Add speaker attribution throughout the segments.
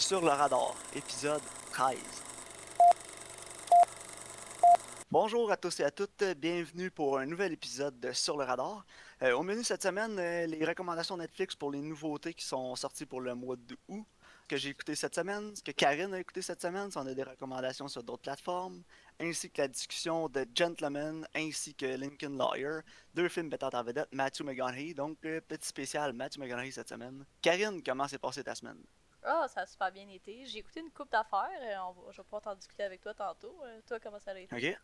Speaker 1: Sur le radar, épisode 13. Bonjour à tous et à toutes, bienvenue pour un nouvel épisode de Sur le radar. Euh, au menu cette semaine, euh, les recommandations Netflix pour les nouveautés qui sont sorties pour le mois d'août que j'ai écouté cette semaine, ce que Karine a écouté cette semaine, si on a des recommandations sur d'autres plateformes, ainsi que la discussion de Gentleman, ainsi que Lincoln Lawyer, deux films mettant en vedette Matthew McConaughey, donc euh, petit spécial Matthew McConaughey cette semaine. Karine, comment s'est passée ta semaine?
Speaker 2: Ah, ça a super bien été. J'ai écouté une coupe d'affaires. euh, on va- je vais pouvoir t'en discuter avec toi tantôt. Euh, toi, comment ça a été?
Speaker 1: Ok.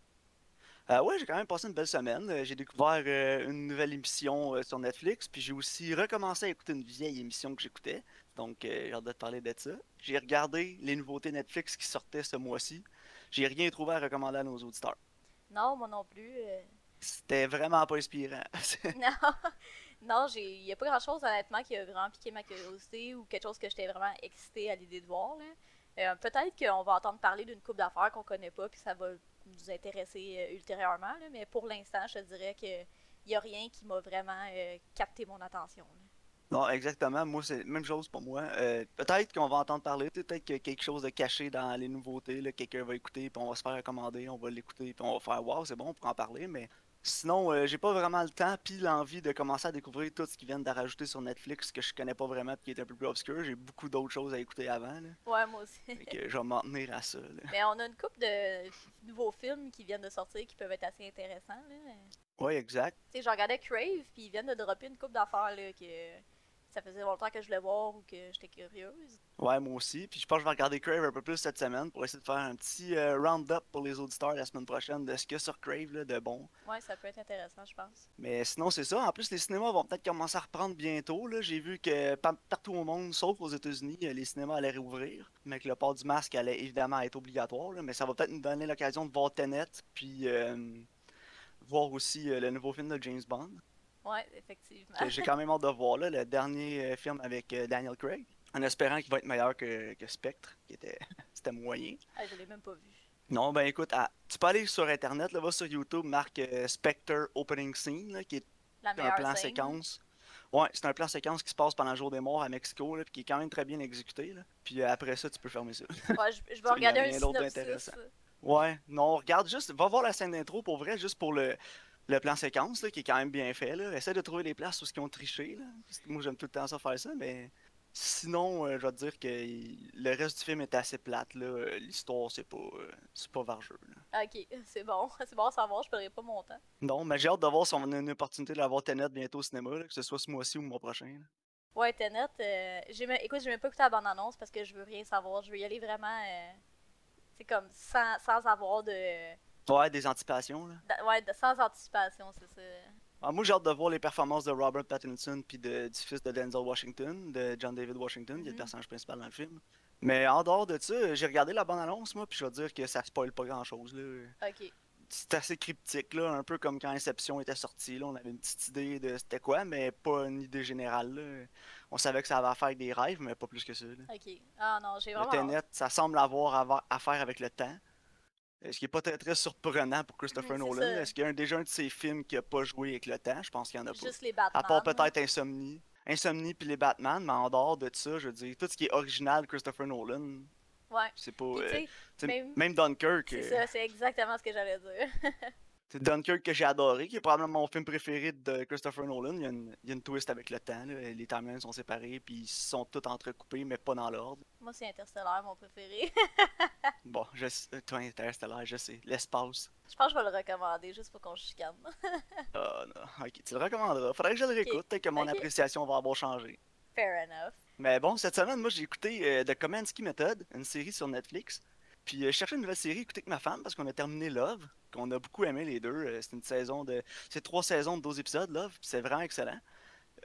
Speaker 1: Euh, ouais, j'ai quand même passé une belle semaine. Euh, J'ai découvert euh, une nouvelle émission sur Netflix, puis j'ai aussi recommencé à écouter une vieille émission que j'écoutais. Donc, j'ai hâte de te parler de ça. J'ai regardé les nouveautés Netflix qui sortaient ce mois-ci. J'ai rien trouvé à recommander à nos auditeurs.
Speaker 2: Non, moi non plus.
Speaker 1: C'était vraiment pas inspirant.
Speaker 2: non, non. Il n'y a pas grand chose honnêtement qui a vraiment piqué ma curiosité ou quelque chose que j'étais vraiment excitée à l'idée de voir. Euh, Peut-être qu'on va entendre parler d'une coupe d'affaires qu'on connaît pas, puis ça va nous intéresser euh, ultérieurement. Mais pour l'instant, je te dirais que il y a rien qui m'a vraiment euh, capté mon attention.
Speaker 1: non, exactement. Moi, c'est la même chose pour moi. Peut-être qu'on va entendre parler, peut-être qu'il y a quelque chose de caché dans les nouveautés. Quelqu'un va écouter, puis on va se faire recommander, on va l'écouter, puis on va faire Wow, c'est bon, on pourra en parler. Mais sinon, euh, j'ai pas vraiment le temps, puis l'envie de commencer à découvrir tout ce qu'ils viennent de rajouter sur Netflix que je connais pas vraiment, puis qui est un peu plus obscur. J'ai beaucoup d'autres choses à écouter avant. Là.
Speaker 2: Ouais, moi aussi.
Speaker 1: Fait que je vais m'en tenir à ça. là.
Speaker 2: Mais on a une coupe de nouveaux films qui viennent de sortir qui peuvent être assez intéressants. Là.
Speaker 1: Ouais, exact.
Speaker 2: Tu sais, je regardais Crave, puis ils viennent de dropper une coupe d'affaires là, que ça faisait longtemps que je voulais voir ou que j'étais curieuse.
Speaker 1: Ouais, moi aussi. Puis je pense que je vais regarder Crave un peu plus cette semaine pour essayer de faire un petit euh, round-up pour les auditeurs la semaine prochaine de ce qu'il y a sur Crave là, de bon.
Speaker 2: Ouais, ça peut être intéressant, je pense.
Speaker 1: Mais sinon, c'est ça. En plus, les cinémas vont peut-être commencer à reprendre bientôt. là. J'ai vu que pa- partout au monde, sauf aux États-Unis, euh, les cinémas allaient réouvrir. Mais que le port du masque allait évidemment être obligatoire. là. Mais ça va peut-être nous donner l'occasion de voir Tenet, puis euh, voir aussi euh, le nouveau film de James Bond.
Speaker 2: Ouais, effectivement.
Speaker 1: J'ai quand même hâte de voir là, le dernier euh, film avec euh, Daniel Craig. En espérant qu'il va être meilleur que, que Spectre, qui était moyen.
Speaker 2: Ah, je l'ai même pas vu.
Speaker 1: Non, ben écoute, ah, tu peux aller sur internet, là, va sur YouTube, marque euh, Spectre Opening Scene, là, qui est
Speaker 2: La
Speaker 1: un plan séquence. Ouais, c'est un plan séquence qui se passe pendant le jour des morts à Mexico, là, puis qui est quand même très bien exécuté. Là. Puis euh, après ça, tu peux fermer ça.
Speaker 2: Ouais, je, vais regarder un synopsis.
Speaker 1: Ouais, non, regarde juste, va voir la scène d'intro pour vrai, juste pour le, le plan séquence, là, qui est quand même bien fait. Là. Essaie de trouver les places où ils ont triché. Là. Moi, j'aime tout le temps ça faire ça, mais sinon, euh, je vais te dire que le reste du film est assez plate. là. L'histoire, c'est pas, euh, c'est pas vargeux. là.
Speaker 2: Ok, c'est bon. C'est bon à savoir, je perdrai pas mon temps.
Speaker 1: Non, mais j'ai hâte de voir si on a une opportunité d'avoir Tenet bientôt au cinéma, là, que ce soit ce mois-ci ou le mois prochain.
Speaker 2: Ouais, Tenet, euh, écoute, j'ai même pas écouté la bande-annonce parce que je veux rien savoir. Je veux y aller vraiment, euh, c'est comme sans, sans avoir de,
Speaker 1: Ouais, des anticipations. Là.
Speaker 2: d'a- ouais, de- sans anticipation, c'est ça.
Speaker 1: Ah, moi, j'ai hâte de voir les performances de Robert Pattinson puis de, du fils de Denzel Washington, de John David Washington, qui est le
Speaker 2: Mhm.
Speaker 1: personnage principal dans le film. Mais en dehors de ça, j'ai regardé la bande-annonce, moi, puis je vais dire que ça spoil pas grand-chose. là.
Speaker 2: Ok.
Speaker 1: C'est assez cryptique, là, un peu comme quand Inception était sorti. Là, on avait une petite idée de c'était quoi, mais pas une idée générale. là. On savait que ça avait à faire avec des rêves, mais pas plus que ça. là.
Speaker 2: Ok. Ah non, j'ai
Speaker 1: Le
Speaker 2: vraiment.
Speaker 1: Tenet, ça semble avoir avoir- à faire avec le temps. Euh, Ce qui est pas très, très surprenant pour Christopher Nolan. Est-ce qu'il y a un- déjà un de ses films qui a pas joué avec le temps? Je pense qu'il y en a pas.
Speaker 2: Juste les Batman.
Speaker 1: À part peut-être Insomnie. Insomnie puis les Batman, mais en dehors de ça, je veux dire, tout ce qui est original de Christopher Nolan,
Speaker 2: Ouais.
Speaker 1: c'est pas. Euh,
Speaker 2: même-
Speaker 1: même Dunkirk.
Speaker 2: c'est
Speaker 1: euh,
Speaker 2: ça, c'est exactement ce que j'allais dire.
Speaker 1: C'est Dunkirk que j'ai adoré, qui est probablement mon film préféré de Christopher Nolan. Il y a une, il y a une twist avec le temps. là. Les timelines sont séparés, puis ils sont tous entrecoupés, mais pas dans l'ordre.
Speaker 2: Moi, c'est Interstellar, mon préféré.
Speaker 1: Bon, je euh, toi, Interstellar, je sais. L'espace.
Speaker 2: je pense que je vais le recommander juste pour qu'on chicane.
Speaker 1: Ah non, ok, tu le recommanderas. Faudrait que je le réécoute, peut-être que mon appréciation va avoir changé.
Speaker 2: Fair enough.
Speaker 1: Mais bon, cette semaine, moi, j'ai écouté euh, The Komansky Method, une série sur Netflix. Puis euh, je cherchais une nouvelle série à écouter avec ma femme parce qu'on a terminé Love, qu'on a beaucoup aimé les deux. Euh, c'est une saison de. C'est trois saisons de 12 épisodes, Love, c'est vraiment excellent.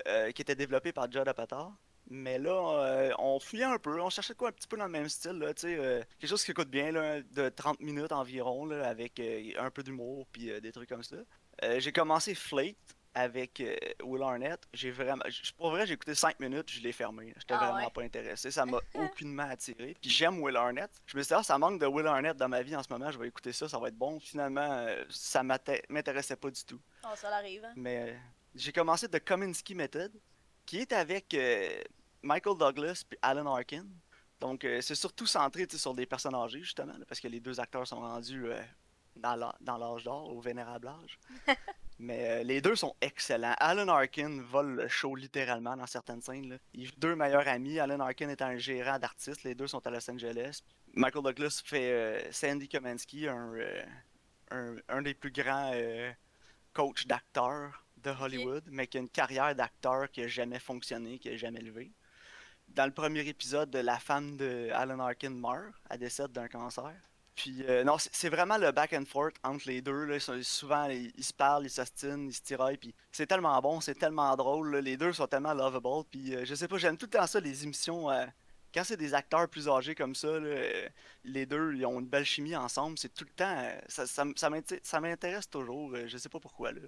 Speaker 1: Euh, qui était développé par Judd Apatow. Mais là, on fouillait un peu, on cherchait quoi un petit peu dans le même style, là, euh, quelque chose qui coûte bien, là, de 30 minutes environ, avec un peu d'humour, puis des trucs comme ça. J'ai commencé Flate avec euh, Will Arnett. J'ai vraiment, pour vrai, j'ai écouté 5 minutes, je l'ai fermé. J'étais
Speaker 2: Ah
Speaker 1: vraiment
Speaker 2: ouais?
Speaker 1: pas intéressé, ça m'a aucunement attiré. Puis j'aime Will Arnett. Je me suis dit, ah, ça manque de Will Arnett dans ma vie en ce moment, je vais écouter ça, ça va être bon. Finalement, euh, ça m'intéressait pas du tout.
Speaker 2: Oh, ça l'arrive. Hein?
Speaker 1: Mais euh, j'ai commencé The Kominsky Method, qui est avec euh, Michael Douglas puis Alan Arkin. Donc, c'est surtout centré sur des personnes âgées, justement, là, parce que les deux acteurs sont rendus dans l'âge d'or, au vénérable âge. Mais euh, les deux sont excellents. Alan Arkin vole le show littéralement dans certaines scènes. Là. Ils deux meilleurs amis. Alan Arkin est un gérant d'artistes. Les deux sont à Los Angeles. Michael Douglas fait euh, Sandy Komansky, un, euh, un, un des plus grands euh, coachs d'acteurs de Hollywood, mais qui a une carrière d'acteur qui n'a jamais fonctionné, qui n'a jamais levé. Dans le premier épisode, la femme de Alan Arkin meurt, elle décède d'un cancer. Puis, euh, non, c'est vraiment le back and forth entre les deux. Ils souvent, ils, ils se parlent, ils s'ostinent, ils se tiraillent. Puis, c'est tellement bon, c'est tellement drôle. Les deux sont tellement lovable. Puis, euh, je sais pas, j'aime tout le temps ça, les émissions. euh, quand c'est des acteurs plus âgés comme ça, euh, les deux, ils ont une belle chimie ensemble. C'est tout le temps. ça ça, m'intéresse toujours. je sais pas pourquoi. Là.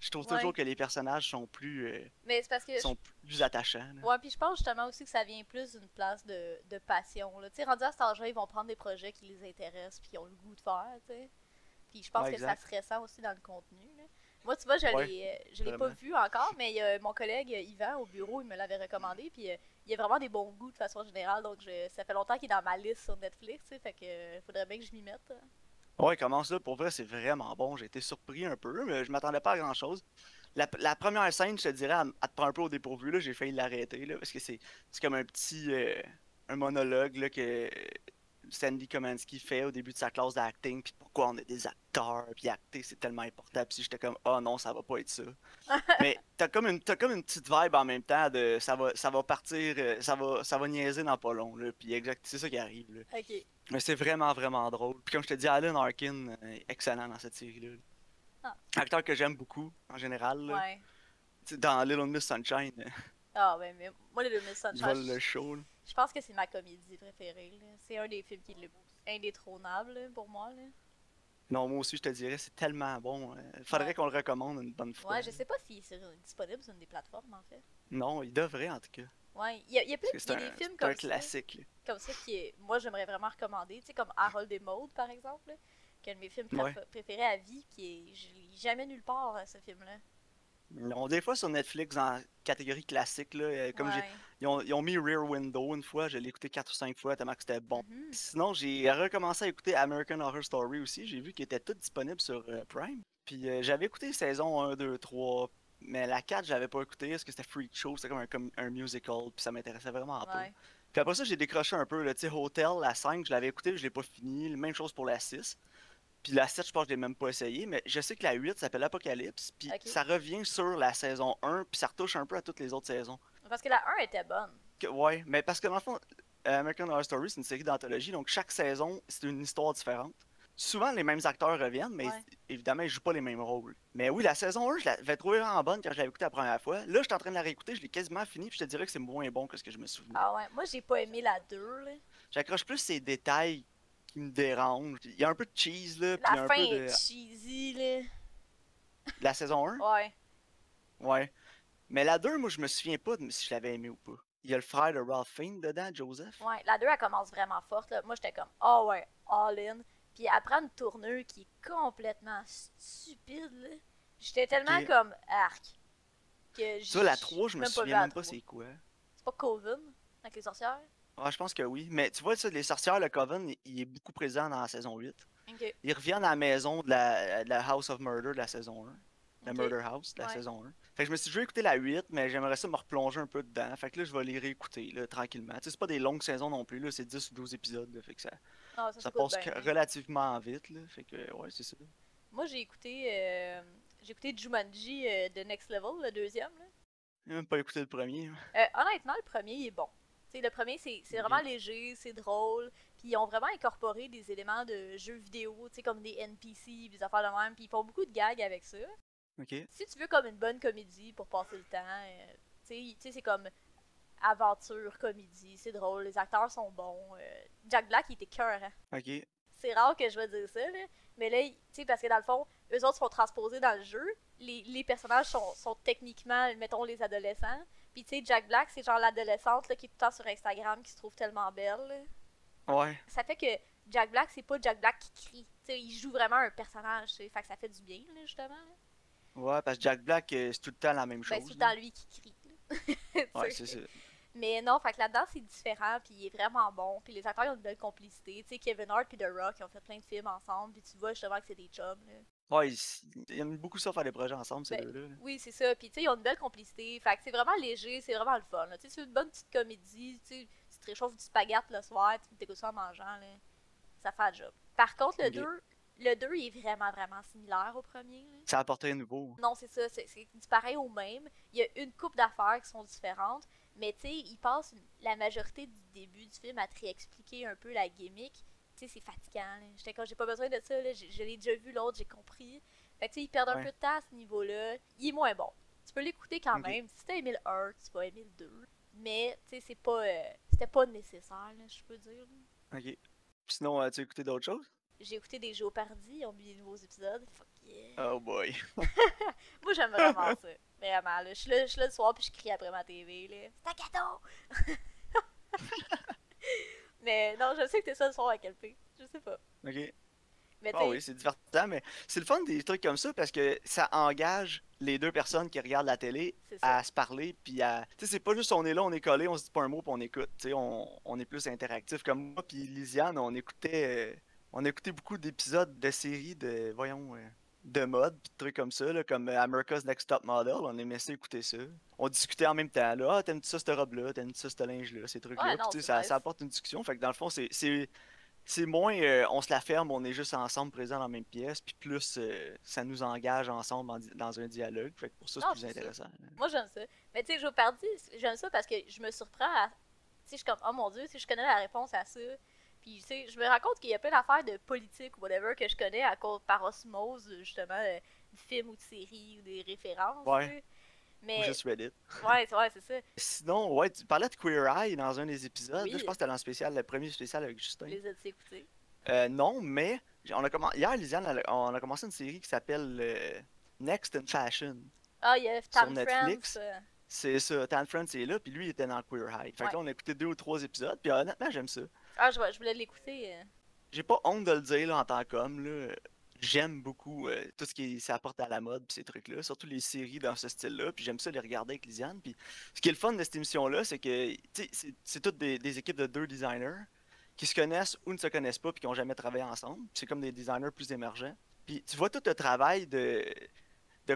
Speaker 1: Je trouve
Speaker 2: Ouais.
Speaker 1: toujours que les personnages sont plus, euh,
Speaker 2: Mais c'est parce que.
Speaker 1: sont plus attachants. là.
Speaker 2: Ouais, puis je pense justement aussi que ça vient plus d'une place de, de passion. Tu sais, rendu à cet âge-là, ils vont prendre des projets qui les intéressent puis qui ont le goût de faire, sais. Puis je pense
Speaker 1: Ouais,
Speaker 2: que ça se ressent aussi dans le contenu. là. Moi, tu vois, je
Speaker 1: Ouais,
Speaker 2: l'ai euh, je l'ai pas vu encore, mais a mon collègue euh, Yvan au bureau, il me l'avait recommandé. Puis euh, il a vraiment des bons goûts de façon générale. Donc je- ça fait longtemps qu'il est dans ma liste sur Netflix, tu sais. Fait que euh, faudrait bien que je m'y mette.
Speaker 1: Ouais, comment ça? Pour vrai, c'est vraiment bon. J'ai été surpris un peu, mais je m'attendais pas à grand chose. La, première scène, je te dirais, elle, te prend un peu au dépourvu. J'ai failli l'arrêter, parce que c'est, c'est comme un petit euh, un monologue là, que Sandy Komansky fait au début de sa classe d'acting, puis pourquoi on est des acteurs, puis acter, c'est tellement important. Puis j'étais comme, oh non, ça va pas être ça. mais t'as comme, une, t'as comme une petite vibe en même temps de ça va, ça va partir, euh, ça va, ça va niaiser dans pas long. Là, puis exact, c'est ça qui arrive. Là. Mais c'est vraiment, vraiment drôle. Puis comme je te dis, Alan Arkin euh, est excellent dans cette série-là.
Speaker 2: Ah.
Speaker 1: Acteur que j'aime beaucoup, en général. là.
Speaker 2: Ouais.
Speaker 1: Dans Little Miss Sunshine, euh,
Speaker 2: Ah, ouais, mais moi, les Miss
Speaker 1: vole le
Speaker 2: Sunshine,
Speaker 1: show. là.
Speaker 2: Je pense que c'est ma comédie préférée. C'est un des films qui est le indétrônable là, pour moi. Là.
Speaker 1: Non, moi aussi, je te dirais, c'est tellement bon. euh, faudrait
Speaker 2: Ouais.
Speaker 1: qu'on le recommande une bonne fois.
Speaker 2: Ouais, je sais pas si c'est disponible sur une des plateformes en fait.
Speaker 1: Non, il devrait, en tout cas.
Speaker 2: Ouais, il y a, il y a plein il
Speaker 1: un,
Speaker 2: des films
Speaker 1: c'est un
Speaker 2: comme ça,
Speaker 1: classique. là.
Speaker 2: comme ça qui est, moi j'aimerais vraiment recommander, tu sais comme Harold et Maude par exemple, qui est un de mes films
Speaker 1: Ouais.
Speaker 2: préférés à vie, qui est, je l'ai jamais nulle part euh, ce film-là.
Speaker 1: Non, des fois sur Netflix, en catégorie classique, là, euh, comme
Speaker 2: Ouais.
Speaker 1: ils, ont, ils ont mis Rear Window une fois, je l'ai écouté 4 ou 5 fois tellement que c'était bon.
Speaker 2: Mhm.
Speaker 1: Sinon, j'ai recommencé à écouter American Horror Story aussi. J'ai vu qu'il était tout disponible sur euh, Prime. Puis euh, j'avais écouté saison 1, 2, 3. Mais la 4, j'avais pas écouté parce que c'était Freak Show. C'était comme un, comme un musical. Puis ça m'intéressait vraiment pas.
Speaker 2: Ouais.
Speaker 1: Puis après ça, j'ai décroché un peu. Tu sais, Hotel, la 5, je l'avais écouté, je l'ai pas fini. Même chose pour la 6. Puis la 7, je pense que je l'ai même pas essayé. Mais je sais que la 8 s'appelle Apocalypse. Puis ça revient sur la saison 1. Puis ça retouche un peu à toutes les autres saisons.
Speaker 2: Parce que la 1 était bonne.
Speaker 1: Que- ouais, mais parce que dans le fond, euh, American Horror Story, c'est une série d'anthologie, donc chaque saison, c'est une histoire différente. Souvent, les mêmes acteurs reviennent, mais
Speaker 2: Ouais.
Speaker 1: évidemment, ils jouent pas les mêmes rôles. Mais oui, la saison 1, je l'avais trouvée vraiment bonne quand je l'avais écoutée la première fois. Là, je suis en train de la réécouter, je l'ai quasiment fini, puis je te dirais que c'est moins bon que ce que je me souvenais.
Speaker 2: Ah ouais, moi j'ai pas aimé la 2. Là.
Speaker 1: J'accroche plus ces détails qui me dérangent. Il y a un peu de cheese, là, puis
Speaker 2: La
Speaker 1: un
Speaker 2: fin
Speaker 1: peu de...
Speaker 2: est cheesy. Là.
Speaker 1: La saison 1?
Speaker 2: Ouais.
Speaker 1: Ouais. Mais la 2, moi, je me souviens pas de si je l'avais aimé ou pas. Il y a le frère de Ralph Fiennes dedans, Joseph.
Speaker 2: Ouais, la 2 elle commence vraiment forte. Là. Moi j'étais comme, ah ouais, all in. Puis elle prend une tournure qui est complètement stupide. là. J'étais tellement comme arc. Que
Speaker 1: Ça, la
Speaker 2: j-
Speaker 1: 3, je me souviens même pas
Speaker 2: 3.
Speaker 1: c'est quoi.
Speaker 2: C'est pas Coven avec les sorcières?
Speaker 1: Ah, je pense que oui. Mais tu vois, ça, les sorcières, le Coven, il- est beaucoup présent dans la saison 8.
Speaker 2: Ok.
Speaker 1: Ils reviennent à la maison de la, de la House of Murder de la saison 1. La. Murder House de la
Speaker 2: Ouais.
Speaker 1: saison 1. Fait que je me suis vais écouter la 8, mais j'aimerais ça me replonger un peu dedans. Fait que là, je vais les réécouter, là, tranquillement. Tu sais, c'est pas des longues saisons non plus, là, c'est 10 ou 12 épisodes, là, fait que ça,
Speaker 2: Ah, ça,
Speaker 1: passe
Speaker 2: bien, hein.
Speaker 1: relativement vite, là. Fait que, ouais, c'est ça.
Speaker 2: Moi j'ai écouté euh, j'ai écouté Jumanji euh, de Next Level, le deuxième. Là.
Speaker 1: J'ai même pas écouté le premier.
Speaker 2: Euh, honnêtement, le premier il est bon. T'sais, le premier, c'est
Speaker 1: Ok.
Speaker 2: vraiment léger, c'est drôle. Puis ils ont vraiment incorporé des éléments de jeux vidéo, comme des NPC, des affaires de même. Puis ils font beaucoup de gags avec ça.
Speaker 1: Ok.
Speaker 2: Si tu veux comme une bonne comédie pour passer le temps, euh, tu sais, c'est comme aventure, comédie, c'est drôle, les acteurs sont bons. euh, Jack Black, il était cœur,
Speaker 1: Ok.
Speaker 2: C'est rare que je vais dire ça, là. Mais là, tu sais, parce que dans le fond, eux autres sont transposés dans le jeu. Les, les personnages sont, sont techniquement, mettons, les adolescents. Puis, tu sais, Jack Black, c'est genre l'adolescente qui est tout le temps sur Instagram, qui se trouve tellement belle. là.
Speaker 1: Ouais.
Speaker 2: Ça fait que Jack Black, c'est pas Jack Black qui crie. Tu sais, il joue vraiment un personnage, tu sais. Fait que ça fait du bien, là, justement.
Speaker 1: Ouais, parce que Jack Black, euh, c'est tout le temps la même chose.
Speaker 2: Ben, c'est tout le temps lui qui crie.
Speaker 1: Ouais, c'est ça.
Speaker 2: Mais non, fait que là-dedans, c'est différent, puis il est vraiment bon, puis les acteurs ils ont une belle complicité. Tu sais, Kevin Hart puis The Rock, ils ont fait plein de films ensemble, puis tu vois justement que c'est des chums, là.
Speaker 1: Ouais, ils, ils aiment beaucoup ça faire des projets ensemble, ces
Speaker 2: Ben,
Speaker 1: deux-là. là.
Speaker 2: Oui, c'est ça. Puis, tu sais, ils ont une belle complicité. Fait que c'est vraiment léger, c'est vraiment le fun. Tu sais, c'est une bonne petite comédie. Tu te réchauffes du spaghette le soir, tu t'écoutes ça en mangeant, là. Ça fait le job. Par contre, le
Speaker 1: Ok.
Speaker 2: 2, le 2 il est vraiment, vraiment similaire au premier. là.
Speaker 1: Ça a apporté un nouveau.
Speaker 2: Non, c'est ça. C'est du pareil au même. Il y a une coupe d'affaires qui sont différentes. Mais, tu sais, il passe une- la majorité du début du film à te réexpliquer un peu la gimmick. Tu sais, c'est fatigant. J'étais comme, j'ai pas besoin de ça. Là. Je l'ai déjà vu l'autre, j'ai compris. Fait que, tu sais, ils perdent un peu de temps à ce niveau-là. Il est moins bon. Tu peux l'écouter quand même. Si t'as aimé le 1, tu vas aimer le 2. Mais, tu sais, c'est pas. euh, C'était pas nécessaire, là, je peux dire.
Speaker 1: Ok. Sinon, as-tu écouté d'autres choses?
Speaker 2: J'ai écouté des Géopardie, ils ont mis des nouveaux épisodes. Fuck yeah.
Speaker 1: Oh boy.
Speaker 2: Moi, j'aime vraiment ça. Vraiment, là. Je suis là, le soir puis je crie après ma TV, là. C'est un cadeau! Mais non, je sais que t'es ça le soir à Calpé. Je sais pas.
Speaker 1: Ok.
Speaker 2: Mais
Speaker 1: Ah
Speaker 2: t'sais,
Speaker 1: oui, c'est divertissant, mais c'est le fun des trucs comme ça parce que ça engage les deux personnes qui regardent la télé à se parler puis à tu sais c'est pas juste on est là on est collé on se dit pas un mot puis on écoute tu sais on, on est plus interactif comme moi puis Lisiane on écoutait euh, on écoutait beaucoup d'épisodes de séries de voyons euh, de mode puis de trucs comme ça là, comme euh, America's Next Top Model on aimait ça écouter ça on discutait en même temps là ah t'aimes ça cette robe là t'aimes ça ce linge là ces trucs là
Speaker 2: Ouais,
Speaker 1: tu ça, ça apporte une discussion fait que dans le fond c'est moins euh, on se la ferme, on est juste ensemble présents dans la même pièce, puis plus euh, ça nous engage ensemble en dans un dialogue. Fait que pour ça, c'est plus
Speaker 2: ça.
Speaker 1: intéressant.
Speaker 2: Moi, j'aime ça. Mais tu sais, Géopardie, j'aime ça parce que je me surprends à. Tu sais, je suis comme, oh mon dieu, sais, je connais la réponse à ça. Puis, tu sais, je me rends compte qu'il y a plein d'affaires de politique ou whatever que je connais à cause par osmose, justement, euh, de films ou de séries ou des références.
Speaker 1: Ouais.
Speaker 2: tu sais.
Speaker 1: Ou
Speaker 2: Mais,
Speaker 1: juste Reddit.
Speaker 2: ouais, c'est ouais, c'est ça.
Speaker 1: Sinon, ouais, tu parlais de Queer Eye dans un des épisodes.
Speaker 2: Oui.
Speaker 1: Là, je pense que c'était dans le spécial, le premier spécial avec Justin.
Speaker 2: Les as écoutés?
Speaker 1: Euh, non, mais on a commen- hier, Lisiane, on a commencé une série qui s'appelle euh, Next in Fashion.
Speaker 2: Ah, il y a Tam
Speaker 1: Netflix.
Speaker 2: Euh,
Speaker 1: C'est ça, Tan France est là, puis lui, il était dans Queer Eye. Fait
Speaker 2: Ouais.
Speaker 1: que là, on a écouté deux ou trois épisodes, puis honnêtement, j'aime ça.
Speaker 2: Ah, je, je voulais l'écouter. euh.
Speaker 1: J'ai pas honte de le dire en tant qu'homme. J'aime beaucoup euh, tout ce qui s'apporte à la mode pis ces trucs-là, surtout les séries dans ce style-là. Puis j'aime ça les regarder avec Lisiane. Puis ce qui est le fun de cette émission-là, c'est que c'est- toutes des, équipes de deux designers qui se connaissent ou ne se connaissent pas puis qui ont jamais travaillé ensemble. C'est comme des designers plus émergents. Puis tu vois tout le travail de,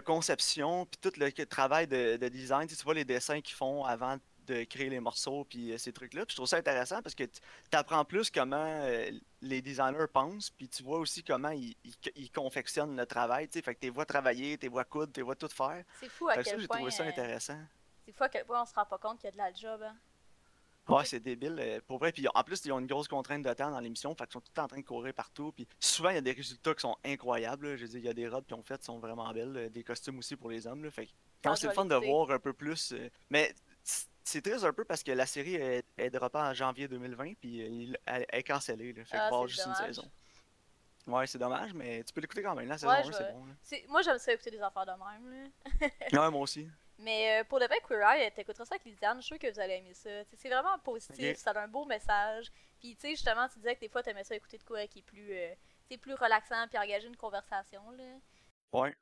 Speaker 1: conception puis tout le travail de, de design. Tu vois les dessins qu'ils font avant de créer les morceaux puis euh, ces trucs-là. Puis je trouve ça intéressant parce que tu apprends plus comment euh, les designers pensent, puis tu vois aussi comment ils, ils- ils confectionnent le travail, tu sais, fait que tu vois travailler, tu vois coudre, tu vois tout faire.
Speaker 2: C'est fou à
Speaker 1: Fait que ça,
Speaker 2: quel
Speaker 1: j'ai
Speaker 2: point.
Speaker 1: trouvé ça
Speaker 2: euh,
Speaker 1: intéressant.
Speaker 2: c'est fou à quel point on se rend pas compte qu'il y a de la job. hein.
Speaker 1: Ouais, c'est débile, pour vrai. Puis en plus, ils ont une grosse contrainte de temps dans l'émission, fait qu'ils sont tout le temps en train de courir partout. Puis souvent, il y a des résultats qui sont incroyables. là. Je veux dire, il y a des robes qu'ils ont faites qui sont vraiment belles, des costumes aussi pour les hommes. Là, fait que c'est le fun de voir un peu plus. mais c'est triste un peu parce que la série est, est droppée en janvier 2020, puis euh, elle est cancellée. Là, fait
Speaker 2: Ah,
Speaker 1: juste une saison. Ouais, c'est dommage, mais tu peux l'écouter quand même. La saison
Speaker 2: Ouais,
Speaker 1: 1,
Speaker 2: je
Speaker 1: c'est bon. là.
Speaker 2: Moi, j'aime ça écouter des affaires de même. Là.
Speaker 1: Ouais, moi aussi.
Speaker 2: Mais euh, pour le vrai, Queer Eye, t'écouteras ça avec Lisiane, je suis sûre que vous allez aimer ça. C'est vraiment positif, ça a un beau message. Puis, tu sais, justement, tu disais que des fois, t'aimais ça écouter de quoi qui est plus, euh, plus relaxant, puis engager une conversation. Là.
Speaker 1: Ouais.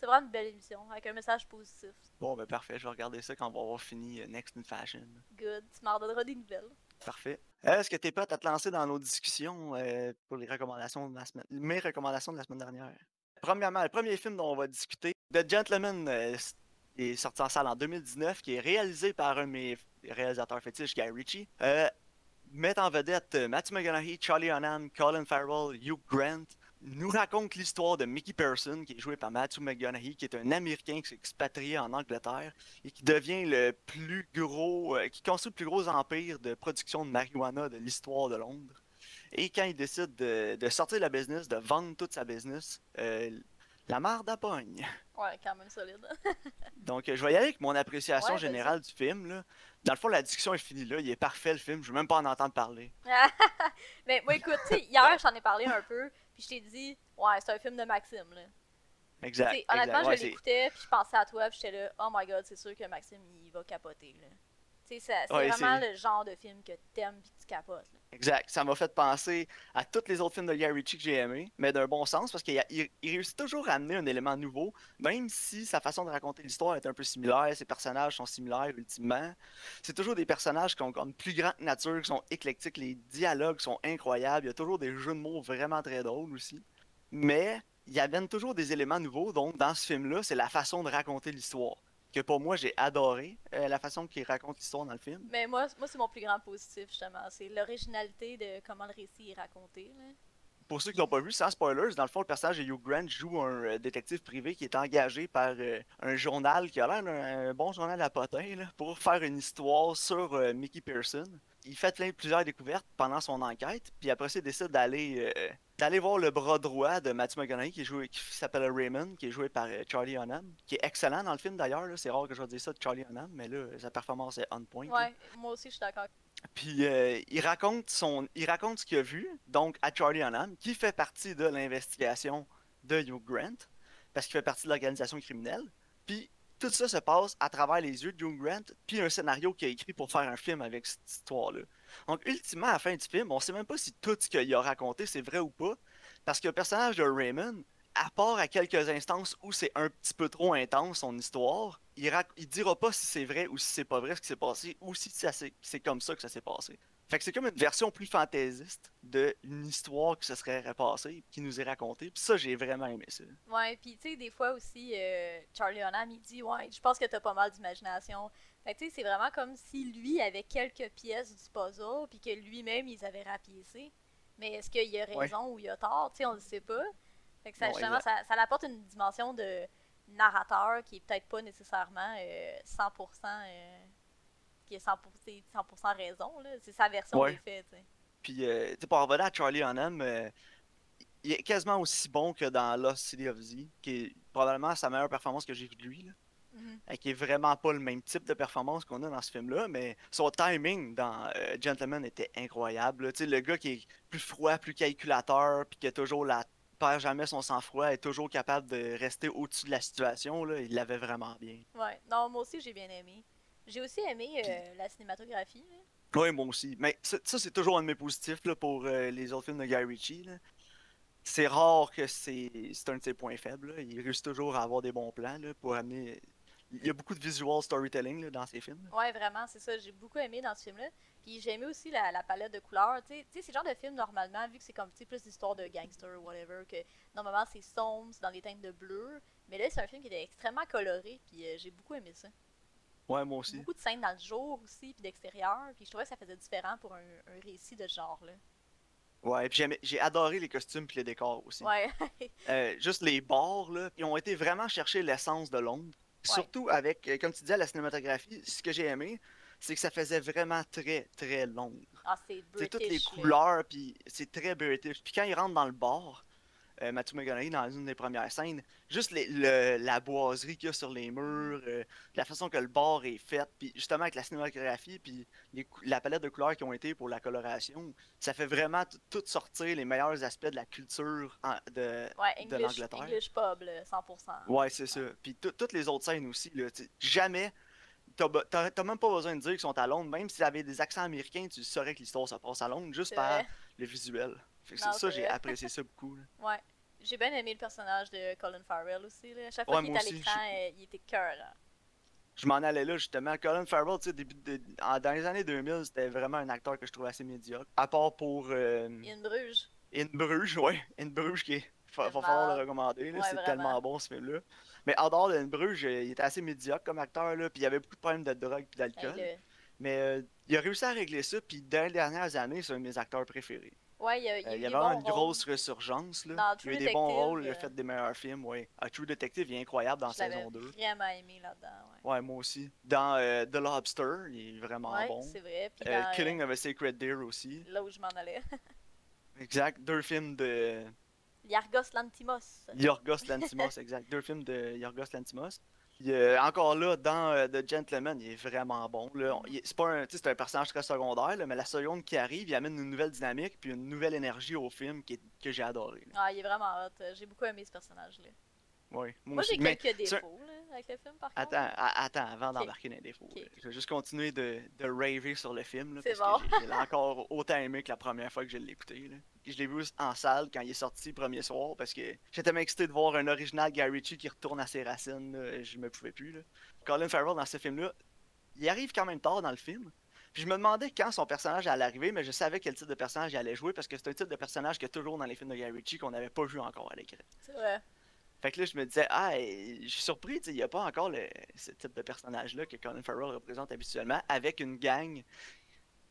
Speaker 2: C'est vraiment une belle émission, avec un message positif.
Speaker 1: Bon, ben parfait. Je vais regarder ça quand on va avoir fini euh, Next in Fashion.
Speaker 2: Good. Tu m'en redonneras des nouvelles.
Speaker 1: Parfait. Euh, Est-ce que t'es prête à te lancer dans nos discussions euh, pour les recommandations de la semaine, mes recommandations de la semaine dernière? Premièrement, le premier film dont on va discuter, The Gentleman, euh, est sorti en salle en 2019, qui est réalisé par un de mes réalisateurs fétiches, Guy Ritchie. Euh, met en vedette Matthew McConaughey, Charlie Hunnam, Colin Farrell, Hugh Grant. Nous raconte l'histoire de Mickey Person, qui est joué par Matthew McConaughey, qui est un Américain qui s'est expatrié en Angleterre et qui devient le plus gros, euh, qui construit le plus gros empire de production de marijuana de l'histoire de Londres. Et quand il décide de, de sortir de la business, de vendre toute sa business, euh, la marde à pogne.
Speaker 2: Ouais, quand même solide.
Speaker 1: Donc, je vais y aller avec mon appréciation
Speaker 2: Ouais,
Speaker 1: générale du film. Là. Dans le fond, la discussion est finie là. Il est parfait le film. Je veux même pas en entendre parler.
Speaker 2: Mais moi, écoute, hier, j'en ai parlé un peu, puis je t'ai dit, ouais, c'est un film de Maxime, là.
Speaker 1: Exact.
Speaker 2: T'sais, honnêtement,
Speaker 1: exact. Ouais,
Speaker 2: je l'écoutais, puis je pensais à toi, puis j'étais là, oh my god, c'est sûr que Maxime, il va capoter, là. Tu sais, ça- c'est
Speaker 1: Ouais,
Speaker 2: vraiment le genre de film que t'aimes puis tu capotes, là.
Speaker 1: Exact. Ça m'a fait penser à tous les autres films de Guy Ritchie que j'ai aimés, mais d'un bon sens, parce qu'il il, il réussit toujours à amener un élément nouveau, même si sa façon de raconter l'histoire est un peu similaire, ses personnages sont similaires ultimement. C'est toujours des personnages qui ont une plus grande nature, qui sont éclectiques, les dialogues sont incroyables, il y a toujours des jeux de mots vraiment très drôles aussi. Mais il amène toujours des éléments nouveaux, donc dans ce film-là, c'est la façon de raconter l'histoire que pour moi j'ai adoré euh, la façon qu'il raconte l'histoire dans le film.
Speaker 2: Mais moi, moi c'est mon plus grand positif justement, c'est l'originalité de comment le récit est raconté. Là.
Speaker 1: Pour ceux qui l'ont pas vu, sans spoilers, dans le fond, le personnage de Hugh Grant joue un euh, détective privé qui est engagé par euh, un journal qui a l'air d'un bon journal à potin là, pour faire une histoire sur Mickey Pearson. Il fait plein, plusieurs découvertes pendant son enquête, puis après ça, il décide d'aller d'aller voir le bras droit de Matthew McConaughey qui, qui s'appelle Raymond, qui est joué par euh, Charlie Hunnam, qui est excellent dans le film d'ailleurs. C'est rare que je dise ça de Charlie Hunnam, mais là, sa performance est on point.
Speaker 2: Ouais, moi aussi je suis d'accord.
Speaker 1: Puis euh, il raconte son, il raconte ce qu'il a vu, donc à Charlie Hunnam, qui fait partie de l'investigation de Hugh Grant, parce qu'il fait partie de l'organisation criminelle. Puis tout ça se passe à travers les yeux de Hugh Grant, puis un scénario qu'il a écrit pour faire un film avec cette histoire-là. Donc, ultimement, à la fin du film, on sait même pas si tout ce qu'il a raconté c'est vrai ou pas, parce que le personnage de Raymond, à part à quelques instances où c'est un petit peu trop intense son histoire, il, il dira pas si c'est vrai ou si c'est pas vrai ce qui s'est passé, ou si c'est comme ça que ça s'est passé. Fait que c'est comme une version plus fantaisiste d'une histoire qui se serait repassée, qui nous est racontée. Puis ça, j'ai vraiment aimé ça.
Speaker 2: Ouais, puis tu sais, des fois aussi, euh, Charlie Hunnam, il dit Ouais, je pense que t'as pas mal d'imagination. Fait que tu sais, c'est vraiment comme si lui avait quelques pièces du puzzle, puis que lui-même, ils avaient rapiécé. Mais est-ce qu'il a raison ou il a tort? Tu sais, on le sait pas. Fait que ça, justement, ça, ça apporte une dimension de narrateur qui est peut-être pas nécessairement 100% euh, qui est 100%, raison. C'est sa version des faits.
Speaker 1: Puis, euh, pour revenir à Charlie Hunnam, euh, il est quasiment aussi bon que dans Lost City of Z, qui est probablement sa meilleure performance que j'ai vue de lui. Là. Mm-hmm. Qui est vraiment pas le même type de performance qu'on a dans ce film-là, mais son timing dans euh, Gentleman était incroyable. Le gars qui est plus froid, plus calculateur, puis qui a toujours la perd jamais son sang-froid, est toujours capable de rester au-dessus de la situation, là, il l'avait vraiment bien.
Speaker 2: Ouais, non, moi aussi j'ai bien aimé. J'ai aussi aimé euh, la cinématographie.
Speaker 1: Oui, moi aussi. Mais ça, c'est toujours un de mes positifs là, pour euh, les autres films de Guy Ritchie. C'est rare que c'est un de ses points faibles. Il réussit toujours à avoir des bons plans là, pour amener. Il y a beaucoup de visual storytelling dans ses films.
Speaker 2: Ouais, vraiment, c'est ça. J'ai beaucoup aimé dans ce film-là. Puis j'ai aimé aussi la, palette de couleurs. Tu sais, c'est le genre de film, normalement, vu que c'est comme plus d'histoire de gangster ou whatever, que normalement c'est sombre, c'est dans des teintes de bleu. Mais là, c'est un film qui était extrêmement coloré, puis euh, j'ai beaucoup aimé ça.
Speaker 1: Ouais, moi aussi.
Speaker 2: Beaucoup de scènes dans le jour aussi, puis d'extérieur. Puis je trouvais que ça faisait différent pour un, récit de ce genre-là.
Speaker 1: Ouais, puis j'ai adoré les costumes puis les décors aussi.
Speaker 2: Ouais.
Speaker 1: euh, juste les bords, là, ils ont été vraiment chercher l'essence de l'ombre. Surtout avec, euh, comme tu disais, la cinématographie, ce que j'ai aimé, c'est que ça faisait vraiment très, très long.
Speaker 2: Ah, c'est
Speaker 1: C'est toutes les couleurs, puis c'est très british. Puis quand ils rentrent dans le bar, euh, Matthew McConaughey dans une des premières scènes. Juste la boiserie qu'il y a sur les murs, euh, la façon que le bord est fait, puis justement avec la cinématographie, puis la palette de couleurs qui ont été pour la coloration, ça fait vraiment tout sortir les meilleurs aspects de la culture de,
Speaker 2: ouais, de l'Angleterre. English pub, 100%.
Speaker 1: Ouais, c'est ça. Puis toutes les autres scènes aussi, là, jamais T'as même pas besoin de dire qu'ils sont à Londres. Même s'ils avaient des accents américains, tu saurais que l'histoire se passe à Londres juste par le visuel. Ça, j'ai apprécié ça beaucoup.
Speaker 2: Ouais. J'ai bien aimé le personnage de Colin Farrell aussi. Là. À chaque fois qu'il était à l'écran, euh, il était cœur.
Speaker 1: Je m'en allais là justement. Colin Farrell, tu sais, début de... dans les années 2000, c'était vraiment un acteur que je trouvais assez médiocre. À part pour. Euh...
Speaker 2: In Bruges.
Speaker 1: In Bruges, ouais. In Bruges qui est. Va, falloir le recommander. c'est tellement bon ce film-là. Mais en dehors de Bruges, euh, il était assez médiocre comme acteur, là, puis il y avait beaucoup de problèmes de drogue et d'alcool. Mais euh, il a réussi à régler ça, puis dans les dernières années, c'est un de mes acteurs préférés.
Speaker 2: Ouais, il y a,
Speaker 1: il y a, euh, y vraiment une grosse ressurgence. Là. il a eu des bons rôles, il a fait des meilleurs films. Ouais. True Detective, il est incroyable dans saison 2.
Speaker 2: J'ai vraiment aimé là-dedans.
Speaker 1: Ouais. ouais. moi aussi. Dans The Lobster, il est vraiment
Speaker 2: ouais,
Speaker 1: bon.
Speaker 2: c'est vrai. Puis
Speaker 1: dans, Killing of a Sacred Deer aussi.
Speaker 2: Là où je m'en allais.
Speaker 1: exact. Deux films de
Speaker 2: Yargos Lantimos.
Speaker 1: Yorgos Lantimos, exact. Deux films de Yorgos Lantimos. Encore là, dans euh, The Gentleman, il est vraiment bon. C'est pas un, un personnage très secondaire, mais la seconde qui arrive, il amène une nouvelle dynamique puis une nouvelle énergie au film que j'ai adoré.
Speaker 2: Ah, il est vraiment hot. J'ai beaucoup aimé ce personnage-là.
Speaker 1: Oui,
Speaker 2: Moi, j'ai
Speaker 1: Mais
Speaker 2: quelques défauts là, avec le film, par contre.
Speaker 1: Attends, attends, avant d'embarquer dans les défauts, euh, je vais juste continuer de, de raver sur le film.
Speaker 2: C'est bon.
Speaker 1: j'ai- j'ai encore autant aimé que la première fois que je l'ai écouté. Je l'ai vu en salle quand il est sorti le premier soir parce que j'étais tellement excité de voir un original Guy Ritchie qui retourne à ses racines. là, je me pouvais plus. Là. Colin Farrell dans ce film-là, il arrive quand même tard dans le film. Puis je me demandais quand son personnage allait arriver, mais je savais quel type de personnage il allait jouer parce que c'est un type de personnage qu'il y a toujours dans les films de Guy Ritchie qu'on n'avait pas vu encore à l'écran.
Speaker 2: C'est vrai.
Speaker 1: Fait que là, je me disais, ah, je suis surpris, il n'y a pas encore le, ce type de personnage-là que Colin Farrell représente habituellement avec une gang.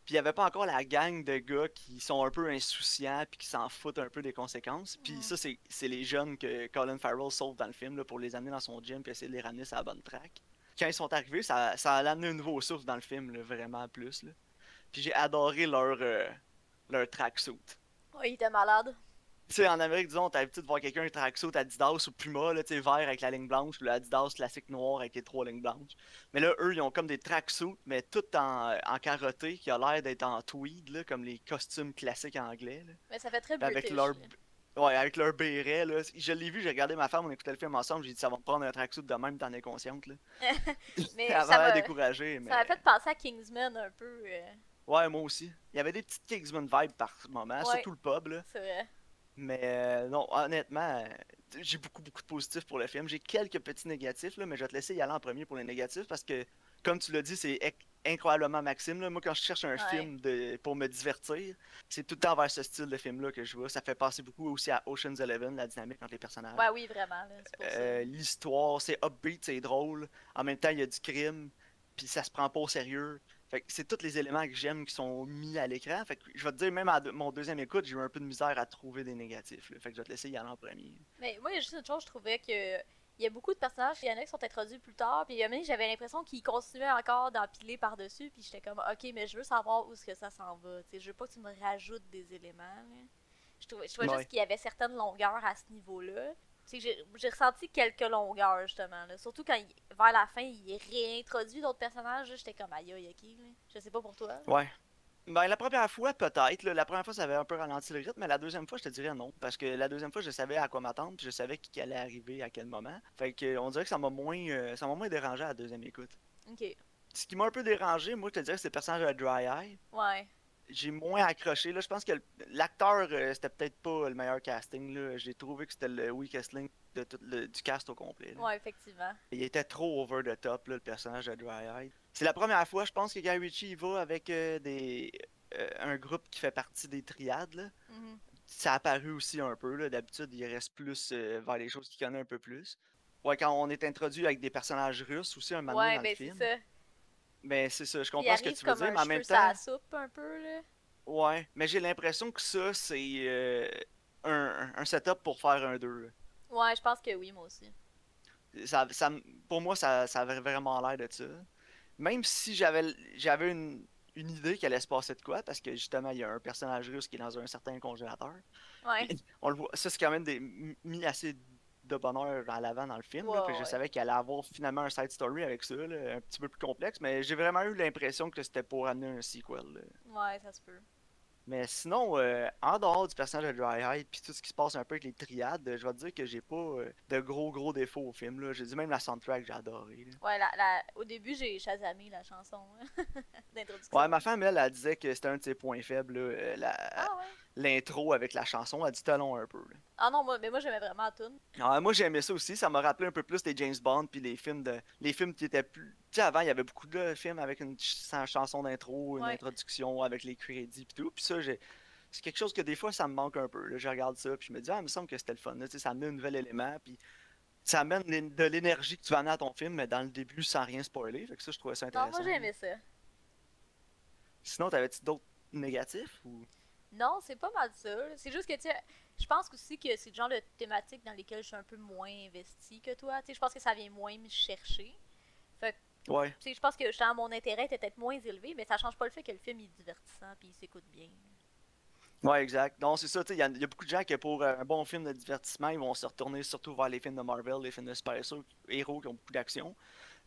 Speaker 1: Puis il n'y avait pas encore la gang de gars qui sont un peu insouciants puis qui s'en foutent un peu des conséquences. Puis ça, c'est les jeunes que Colin Farrell sauve dans le film là, pour les amener dans son gym puis essayer de les ramener sur la bonne track. Quand ils sont arrivés, ça, ça a amené un nouveau souffle dans le film, là, vraiment plus. Là. Puis j'ai adoré leur, euh, leur tracksuit.
Speaker 2: Ouais, il était malade.
Speaker 1: Tu sais, en Amérique, disons, t'as l'habitude de voir quelqu'un un tracksuit Adidas ou Puma, là, tu sais, vert avec la ligne blanche, ou le Adidas classique noir avec les trois lignes blanches. Mais là, eux, ils ont comme des tracksuits, mais tout en, en carotté, qui a l'air d'être en tweed, là, comme les costumes classiques anglais. Là.
Speaker 2: Mais ça fait très
Speaker 1: Puis avec leur... Ouais, avec leur béret, là. Je l'ai vu, j'ai regardé ma femme, on écoutait le film ensemble, j'ai dit, ça va me prendre un tracksuit de même, t'en es consciente, là.
Speaker 2: Mais ça m'a
Speaker 1: découragée, mais...
Speaker 2: ça m'a fait penser à Kingsman un peu. euh,
Speaker 1: Ouais, moi aussi. Il y avait des petites Kingsman vibes par moment,
Speaker 2: Ouais.
Speaker 1: surtout le pub, là.
Speaker 2: C'est vrai.
Speaker 1: Mais euh, non, honnêtement, euh, j'ai beaucoup, beaucoup de positifs pour le film. J'ai quelques petits négatifs, là, mais je vais te laisser y aller en premier pour les négatifs parce que, comme tu l'as dit, c'est incroyablement Maxime. Là. Moi, quand je cherche un
Speaker 2: Ouais.
Speaker 1: film de, pour me divertir, c'est tout le temps vers ce style de film-là que je vois. Ça fait penser beaucoup aussi à Ocean's Eleven, la dynamique entre les personnages.
Speaker 2: Ouais, oui, vraiment.
Speaker 1: Euh, L'histoire, c'est upbeat, c'est drôle. En même temps, il y a du crime, puis ça se prend pas au sérieux. Fait que c'est tous les éléments que j'aime qui sont mis à l'écran. Fait que je vais te dire, même à de- mon deuxième écoute, j'ai eu un peu de misère à trouver des négatifs. là. Fait que je vais te laisser y aller en premier.
Speaker 2: Mais moi, il y a juste une chose, je trouvais que. Il y a beaucoup de personnages, il y en a qui sont introduits plus tard, puis j'avais l'impression qu'ils continuaient encore d'empiler par-dessus, puis j'étais comme, ok, mais je veux savoir où est-ce que ça s'en va, tu sais, je veux pas que tu me rajoutes des éléments, là. Je trouvais, je trouvais
Speaker 1: Ouais.
Speaker 2: juste qu'il y avait certaines longueurs à ce niveau-là. Tu sais, j'ai ressenti quelques longueurs, justement, là. Surtout quand, il- vers la fin, il réintroduit d'autres personnages, j'étais comme, aïe, aïe, là. Je sais pas pour toi. là.
Speaker 1: Ouais. Ben, la première fois, peut-être. La première fois, ça avait un peu ralenti le rythme, mais la deuxième fois, je te dirais non. Parce que la deuxième fois, je savais à quoi m'attendre, puis je savais qui allait arriver à quel moment. Fait que, on dirait que ça m'a moins, euh, ça m'a moins dérangé à la deuxième écoute.
Speaker 2: Ok.
Speaker 1: Ce qui m'a un peu dérangé, moi, je te dirais, c'est le personnage de Dry Eye.
Speaker 2: Ouais.
Speaker 1: J'ai moins accroché. Là, je pense que l'acteur, euh, c'était peut-être pas le meilleur casting. Là. J'ai trouvé que c'était le weakest link de tout le- du cast au complet. là.
Speaker 2: Ouais, effectivement.
Speaker 1: Il était trop over the top, là, le personnage de Dry Eye. C'est la première fois, je pense, que Guy Ritchie il va avec euh, des, euh, un groupe qui fait partie des triades. là.
Speaker 2: Mhm.
Speaker 1: Ça a apparu aussi un peu. là. D'habitude, il reste plus vers les choses qu'il connaît un peu plus. Ouais, quand on est introduit avec des personnages russes aussi, un moment
Speaker 2: Ouais,
Speaker 1: dans
Speaker 2: ben
Speaker 1: le
Speaker 2: c'est ça.
Speaker 1: Mais c'est ça, je comprends ce que tu veux dire, mais en même temps.
Speaker 2: soupe un peu, là.
Speaker 1: Ouais, mais j'ai l'impression que ça, c'est euh, un, un setup pour faire un 2.
Speaker 2: Ouais, je pense que oui, moi aussi.
Speaker 1: Ça, ça, pour moi, ça, ça avait vraiment l'air de ça. Même si j'avais j'avais une, une idée qu'elle allait se passer de quoi, parce que justement, il y a un personnage russe qui est dans un certain congélateur.
Speaker 2: Ouais.
Speaker 1: On le voit, ça, c'est quand même des, mis assez de bonheur à l'avant dans le film. là,
Speaker 2: Ouais,
Speaker 1: je savais qu'il allait avoir finalement un side story avec ça, là, un petit peu plus complexe, mais j'ai vraiment eu l'impression que c'était pour amener un sequel. là.
Speaker 2: Ouais, ça se peut.
Speaker 1: Mais sinon, euh, en dehors du personnage de Dry Eye puis tout ce qui se passe un peu avec les triades, je vais te dire que j'ai pas euh, de gros gros défauts au film. là. J'ai dit même la soundtrack, j'ai adoré. là.
Speaker 2: Ouais, la, la... au début, j'ai chasamé la chanson hein, d'introduction.
Speaker 1: Ouais, ma femme, elle, elle disait que c'était un de ses points faibles, là, euh, la-
Speaker 2: Ah ouais?
Speaker 1: L'intro avec la chanson. Elle dit talon un peu. là.
Speaker 2: Ah non, moi, mais moi j'aimais vraiment la tune.
Speaker 1: Ah, moi, j'ai aimé ça aussi. Ça m'a rappelé un peu plus les James Bond puis les films de les films qui étaient plus. Tu sais, avant, il y avait beaucoup de films avec une ch- chanson d'intro, une
Speaker 2: Ouais.
Speaker 1: introduction avec les crédits puis tout. Puis ça, j'ai. C'est quelque chose que des fois ça me manque un peu. là. Je regarde ça puis je me dis, ah, il me semble que c'était le fun. là. Ça amène un nouvel élément puis ça amène de l'énergie que tu vas amener à ton film, mais dans le début sans rien spoiler. Fait que ça, je trouvais ça
Speaker 2: Non,
Speaker 1: intéressant.
Speaker 2: moi j'ai aimé ça.
Speaker 1: Sinon, t'avais-tu d'autres négatifs ou?
Speaker 2: Non, c'est pas mal ça. C'est juste que, tu sais, je pense aussi que c'est le genre de thématique dans lesquelles je suis un peu moins investie que toi. Tu sais, je pense que ça vient moins me chercher.
Speaker 1: Ouais.
Speaker 2: Tu sais, je pense que mon intérêt était peut-être moins élevé, mais ça change pas le fait que le film est divertissant puis il s'écoute bien.
Speaker 1: Ouais, exact. Non, c'est ça, tu sais, il y, a- il y a beaucoup de gens qui, pour un bon film de divertissement, ils vont se retourner surtout vers les films de Marvel, les films de super-héros qui ont beaucoup d'action.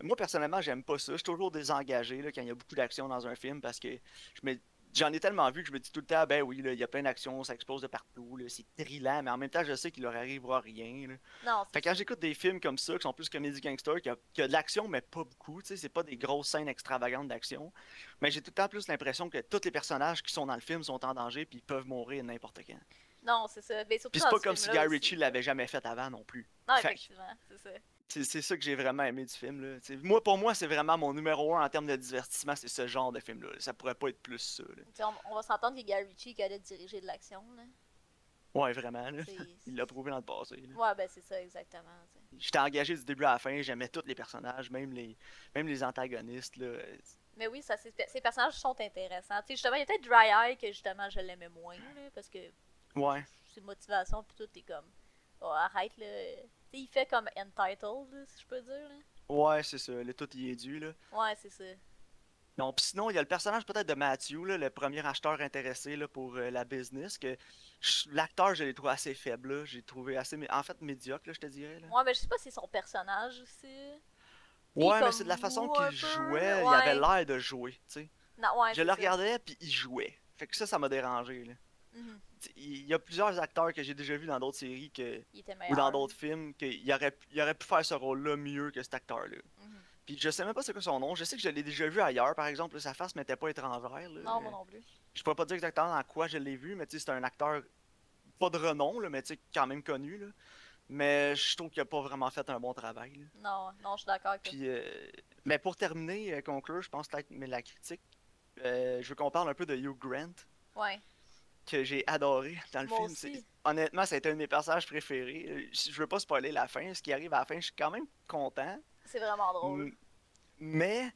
Speaker 1: Moi, personnellement, j'aime pas ça. Je suis toujours désengagé là, quand il y a beaucoup d'action dans un film parce que je me... j'en ai tellement vu que je me dis tout le temps, ben oui, il y a plein d'actions, ça explose de partout, c'est thrillant, mais en même temps, je sais qu'il leur arrivera rien.
Speaker 2: Non,
Speaker 1: fait quand j'écoute des films comme ça, qui sont plus comédie gangster, qui a, qui a de l'action, mais pas beaucoup, tu sais, c'est pas des grosses scènes extravagantes d'action, mais j'ai tout le temps plus l'impression que tous les personnages qui sont dans le film sont en danger, puis ils peuvent mourir n'importe quand.
Speaker 2: Non, c'est ça. Mais
Speaker 1: puis c'est pas comme si Guy Ritchie l'avait jamais fait avant non plus.
Speaker 2: Non, effectivement, c'est ça.
Speaker 1: C'est ça que j'ai vraiment aimé du film. Là. moi, pour moi, c'est vraiment mon numéro un en termes de divertissement, c'est ce genre de film-là. Ça pourrait pas être plus ça.
Speaker 2: On, va s'entendre que Gary Ritchie allait diriger de l'action.
Speaker 1: Ouais, vraiment. Là. Il l'a prouvé dans le passé.
Speaker 2: Ouais, ben c'est ça, exactement.
Speaker 1: J'étais engagé du début à la fin, j'aimais tous les personnages, même les, même les antagonistes. Là.
Speaker 2: Mais oui, ça, ces personnages sont intéressants. justement, il y a peut-être Dry Eye que justement je l'aimais moins, parce que
Speaker 1: ouais.
Speaker 2: ses motivations, puis tout est comme. Oh, arrête, là il fait comme entitled, si je peux dire. Là.
Speaker 1: Ouais, c'est ça. Le tout y est dû. Là.
Speaker 2: Ouais, c'est ça.
Speaker 1: Non, puis sinon, il y a le personnage peut-être de Matthew, là, le premier acheteur intéressé là, pour euh, la business. que L'acteur, je l'ai trouvé assez faible. J'ai trouvé assez, en fait, médiocre, là, je te dirais. Là.
Speaker 2: Ouais, mais je sais pas si c'est son personnage aussi.
Speaker 1: Ouais, mais c'est de la façon qu'il jouait. Il avait l'air de jouer, tu sais.
Speaker 2: Ouais,
Speaker 1: je le regardais, puis il jouait. Fait que ça, ça m'a dérangé. Là. Mm il y a plusieurs acteurs que j'ai déjà vus dans d'autres séries que, ou dans d'autres films qu'il aurait, il aurait pu faire ce rôle-là mieux que cet acteur-là. Mhm. Puis je sais même pas c'est quoi son nom. Je sais que je l'ai déjà vu ailleurs, par exemple. sa face m'était pas étrangère.
Speaker 2: Non, moi non plus.
Speaker 1: Je pourrais pas dire exactement dans quoi je l'ai vu, mais tu sais, c'est un acteur pas de renom, là, mais tu sais, quand même connu. Là. Mais je trouve qu'il a pas vraiment fait un bon travail.
Speaker 2: Non, non, je suis d'accord avec
Speaker 1: Puis, euh, mais pour terminer, euh, conclure, je pense peut-être mais la critique, euh, je veux qu'on parle un peu de Hugh Grant.
Speaker 2: Ouais
Speaker 1: que j'ai adoré dans le film. Honnêtement, ça a été un de mes personnages préférés. Je veux pas spoiler la fin. Ce qui arrive à la fin, je suis quand même content.
Speaker 2: C'est vraiment drôle.
Speaker 1: Mais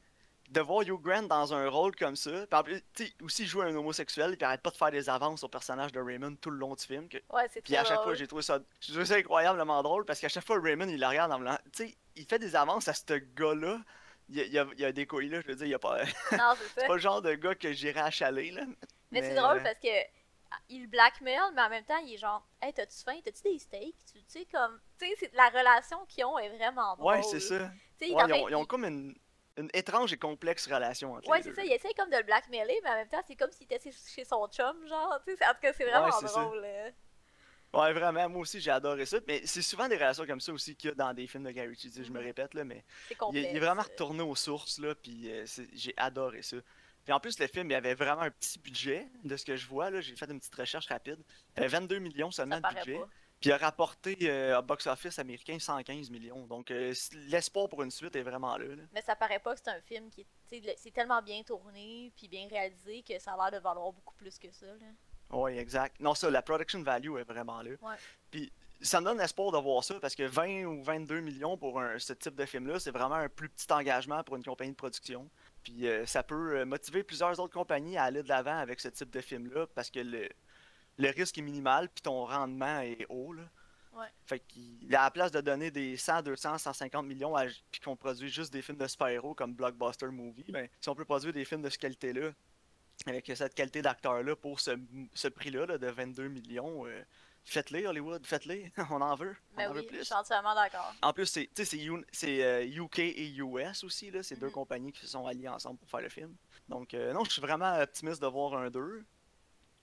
Speaker 1: de voir Hugh Grant dans un rôle comme ça, puis aussi jouer un homosexuel, puis arrête pas de faire des avances au personnage de Raymond tout le long du film. Que...
Speaker 2: Ouais, c'est
Speaker 1: Puis à chaque fois, j'ai trouvé ça, ça incroyablement drôle parce qu'à chaque fois, Raymond il la regarde en blanc. Tu sais, il fait des avances à ce gars-là. Il y, a, il y a des couilles là, je veux dire, il y a pas.
Speaker 2: Non, c'est
Speaker 1: pas le genre de gars que j'irais achaler là.
Speaker 2: Mais, mais c'est drôle parce que il blackmail, mais en même temps, il est genre, hey, t'as-tu faim? T'as-tu des steaks? Tu sais, comme, tu sais, la relation qu'ils ont est vraiment drôle.
Speaker 1: Ouais, c'est ça. ils, ont, ils, ont, comme une, une, étrange et complexe relation
Speaker 2: entre Ouais, c'est ça. Il essaie comme de le blackmailer, mais en même temps, c'est comme s'il était chez son chum, genre, tu sais. En tout cas, c'est vraiment drôle.
Speaker 1: Ouais, vraiment, moi aussi j'ai adoré ça. Mais c'est souvent des relations comme ça aussi qu'il y a dans des films de Gary Ritchie, je me mhm. répète, là, mais il, est vraiment retourné aux sources, là, puis euh, j'ai adoré ça. Puis en plus, le film, il avait vraiment un petit budget, de ce que je vois. Là, j'ai fait une petite recherche rapide. Il avait 22 millions seulement de budget. Puis il a rapporté euh, au box-office américain 115 millions. Donc euh, l'espoir pour une suite est vraiment là,
Speaker 2: Mais ça paraît pas que c'est un film qui est, c'est tellement bien tourné puis bien réalisé que ça a l'air de valoir beaucoup plus que ça.
Speaker 1: Oui, exact. Non, ça, la production value est vraiment là. Puis ça me donne l'espoir de voir ça parce que 20 ou 22 millions pour ce type de film-là, c'est vraiment un plus petit engagement pour une compagnie de production. Puis euh, ça peut euh, motiver plusieurs autres compagnies à aller de l'avant avec ce type de film-là parce que le, le risque est minimal puis ton rendement est haut. Là.
Speaker 2: Ouais.
Speaker 1: Fait qu'il à la place de donner des 100, 200, 150 millions puis qu'on produit juste des films de super-héros comme Blockbuster Movie, ben, si on peut produire des films de cette qualité-là, avec cette qualité d'acteur-là pour ce, ce prix-là là, de 22 millions, euh, Faites-les, Hollywood, faites-les. on en veut. On
Speaker 2: ben
Speaker 1: en
Speaker 2: veut
Speaker 1: plus.
Speaker 2: Je suis entièrement d'accord.
Speaker 1: En plus, c'est UK euh, et US aussi. C'est deux mhm. compagnies qui se sont alliées ensemble pour faire le film. Donc, euh, non, je suis vraiment optimiste de voir un 2.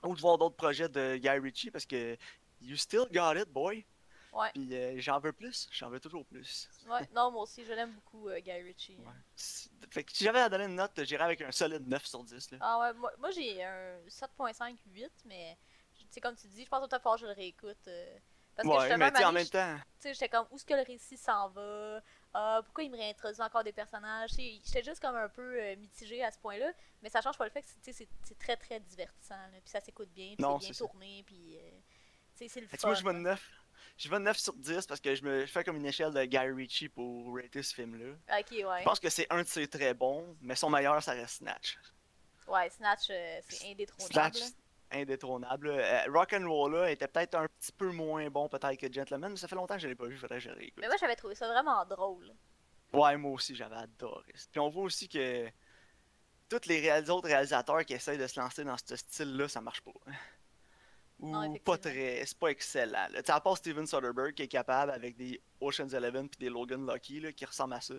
Speaker 1: Ou de voir d'autres projets de Guy Ritchie parce que you still got it, boy.
Speaker 2: Ouais.
Speaker 1: Puis euh, j'en veux plus. J'en veux toujours plus.
Speaker 2: Ouais, non, moi aussi, je l'aime beaucoup, Guy Ritchie.
Speaker 1: Ouais. Fait que si j'avais à donner une note, j'irais avec un solide 9 sur 10. Là.
Speaker 2: Ah ouais, moi, moi j'ai un 7.5, 8, mais c'est comme tu dis, je pense que peut-être je le réécoute. Euh, parce
Speaker 1: ouais, que mais en même temps.
Speaker 2: Tu sais, j'étais comme, où est-ce que le récit s'en va? Euh, pourquoi il me réintroduit encore des personnages? J'étais juste comme un peu euh, mitigée à ce point-là. Mais ça change pas le fait que c'est très très divertissant. Puis ça s'écoute bien, puis c'est bien tourné. Puis c'est le fun.
Speaker 1: Moi, je vais 9. Je vais 9 sur 10 parce que je me fais comme une échelle de Guy Ritchie pour rater ce film-là.
Speaker 2: Ok, ouais.
Speaker 1: Je pense que c'est un de ses très bons, mais son meilleur, ça reste Snatch.
Speaker 2: Ouais, Snatch, c'est indétrônable. Snatch,
Speaker 1: indétrônable. Euh, rock and Roll là, était peut-être un petit peu moins bon peut-être que Gentleman, mais ça fait longtemps que je l'ai pas vu, faudrait que je réécoute.
Speaker 2: Mais moi j'avais trouvé ça vraiment drôle.
Speaker 1: Ouais, moi aussi j'avais adoré. Puis on voit aussi que tous les autres réalisateurs qui essayent de se lancer dans ce style-là, ça marche pas. Ou pas très, c'est pas excellent. Tu à part Steven Soderbergh qui est capable avec des Ocean's Eleven puis des Logan Lucky là, qui ressemblent à ça.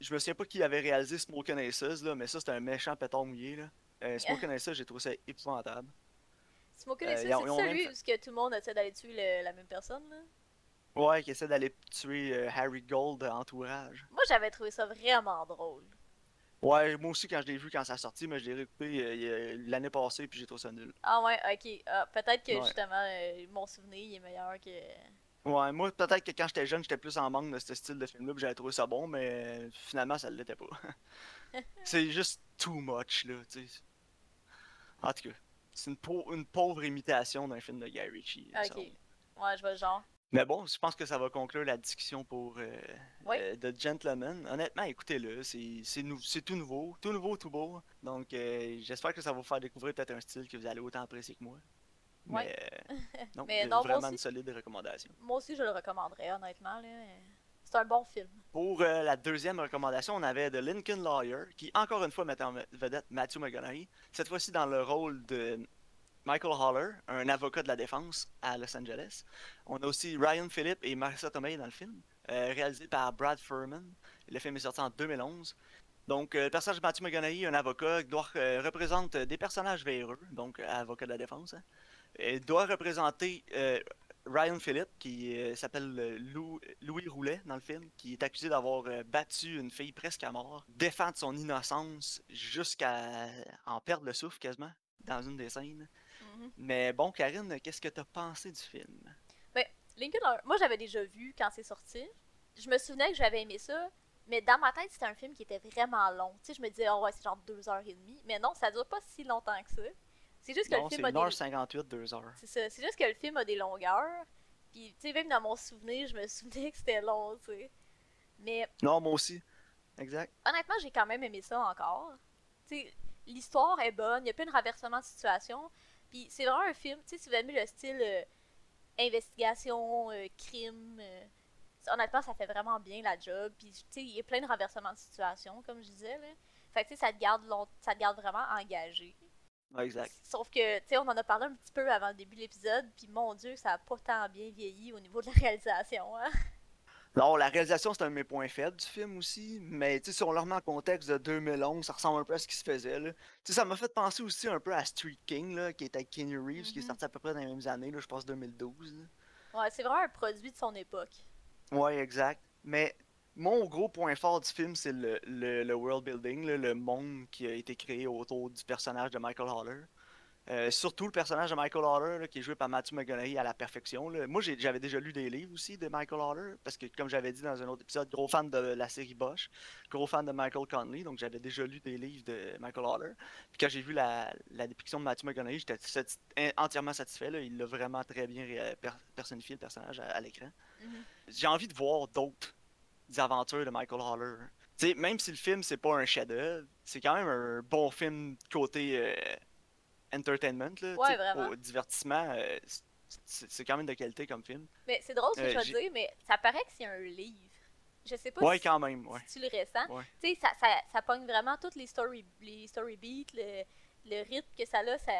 Speaker 1: Je me souviens pas qui avait réalisé Smoking Aces, là, mais ça c'est un méchant pétard mouillé. Là. Euh, vous connaissez ça, j'ai trouvé ça épouvantable.
Speaker 2: Smoke euh, c'est celui où que tout le monde essaie d'aller tuer la même personne, là?
Speaker 1: Ouais, qui essaie d'aller tuer euh, Harry Gold entourage.
Speaker 2: Moi, j'avais trouvé ça vraiment drôle.
Speaker 1: Ouais, moi aussi, quand je l'ai vu quand ça a sorti, mais je l'ai réécouté euh, l'année passée, puis j'ai trouvé ça nul.
Speaker 2: Ah ouais, ok. Ah, peut-être que justement, mon souvenir il est meilleur que.
Speaker 1: Ouais, moi, peut-être que quand j'étais jeune, j'étais plus en manque de ce style de film-là, puis j'avais trouvé ça bon, mais finalement, ça l'était pas. c'est juste too much, là, tu sais. En tout cas, c'est une, une, pauvre imitation d'un film de Guy Ritchie.
Speaker 2: Ok. Ouais, je vois le genre.
Speaker 1: Mais bon, je pense que ça va conclure la discussion pour euh, euh, The Gentleman. Honnêtement, écoutez-le, c'est tout nouveau, tout nouveau, tout beau. Donc, euh, j'espère que ça va vous faire découvrir peut-être un style que vous allez autant apprécier que moi.
Speaker 2: Ouais.
Speaker 1: Mais, non, vraiment une solide recommandation.
Speaker 2: Moi aussi, je le recommanderais, honnêtement. C'est un bon film.
Speaker 1: Pour euh, la deuxième recommandation, on avait The Lincoln Lawyer, qui encore une fois mettait en vedette Matthew McConaughey, cette fois-ci dans le rôle de Michael Haller, un avocat de la défense à Los Angeles. On a aussi Ryan Phillip et Marissa Tomei dans le film, euh, réalisé par Brad Furman. Le film est sorti en 2011. Donc, euh, le personnage de Matthew McConaughey, un avocat, doit, représente des personnages véreux, donc avocat de la défense. Hein doit représenter euh, Ryan Phillip, qui euh, s'appelle euh, Louis Roulet dans le film, qui est accusé d'avoir battu une fille presque à mort, défendre son innocence jusqu'à en perdre le souffle quasiment dans une des scènes. Mm-hmm. Mais bon, Karine, qu'est-ce que tu as pensé du film?
Speaker 2: Ben, Lincoln, moi j'avais déjà vu quand c'est sorti. Je me souvenais que j'avais aimé ça, mais dans ma tête, c'était un film qui était vraiment long. Tu sais, je me disais, oh ouais, c'est genre deux heures et demie. Mais non, ça dure pas si longtemps que ça. C'est juste que le film a
Speaker 1: 1h58, 2 heures.
Speaker 2: C'est ça. C'est juste que le film a des longueurs. Puis, tu sais, même dans mon souvenir, je me souvenais que c'était long, tu sais. Mais.
Speaker 1: Non, moi aussi. Exact.
Speaker 2: Honnêtement, j'ai quand même aimé ça encore. Tu sais, l'histoire est bonne, il n'y a pas de renversement de situation. Puis, c'est vraiment un film, tu sais, si vous aimez le style euh, investigation, euh, crime. Euh, honnêtement, ça fait vraiment bien la job. Puis, tu sais, il y a plein de renversements de situation, comme je disais, là. Fait que, tu sais, ça te garde, ça te garde vraiment engagé.
Speaker 1: Exact.
Speaker 2: Sauf que, tu sais, on en a parlé un petit peu avant le début de l'épisode, puis mon Dieu, ça a pas tant bien vieilli au niveau de la réalisation. Hein?
Speaker 1: Non, la réalisation, c'est un de mes points faibles du film aussi, mais tu sais, si on le remet en contexte de 2011, ça ressemble un peu à ce qui se faisait. Là. sais, ça m'a fait penser aussi un peu à Street King, là, qui est avec Kenny Reeves, qui est mm-hmm. sorti à peu près dans les mêmes années, là, je pense 2012.
Speaker 2: Ouais, c'est vraiment un produit de son époque.
Speaker 1: Ouais, exact. Mais mon gros point fort du film, c'est le, le, world building, le monde qui a été créé autour du personnage de Michael Haller. Euh, surtout le personnage de Michael Haller, qui est joué par Matthew McConaughey à la perfection. Moi, j'avais déjà lu des livres aussi de Michael Haller, parce que, comme j'avais dit dans un autre épisode, gros fan de la série Bosch, gros fan de Michael Conley, donc j'avais déjà lu des livres de Michael Haller. Puis quand j'ai vu la, la, dépiction de Matthew McConaughey, j'étais entièrement satisfait. Il l'a vraiment très bien personnifié, le personnage, à, l'écran. Mm-hmm. J'ai envie de voir d'autres des aventures de Michael Haller. sais, même si le film c'est pas un chef-d'œuvre, c'est quand même un bon film côté euh, entertainment, là,
Speaker 2: ouais,
Speaker 1: au divertissement. Euh, c'est quand même de qualité comme film.
Speaker 2: Mais c'est drôle ce que euh, je veux dire, mais ça paraît que c'est un livre. Je sais pas
Speaker 1: ouais, quand même, ouais.
Speaker 2: si tu le ressens. Tu sais, ça, ça, ça pogne vraiment toutes les story, les story beats, le, le rythme que ça a, ça,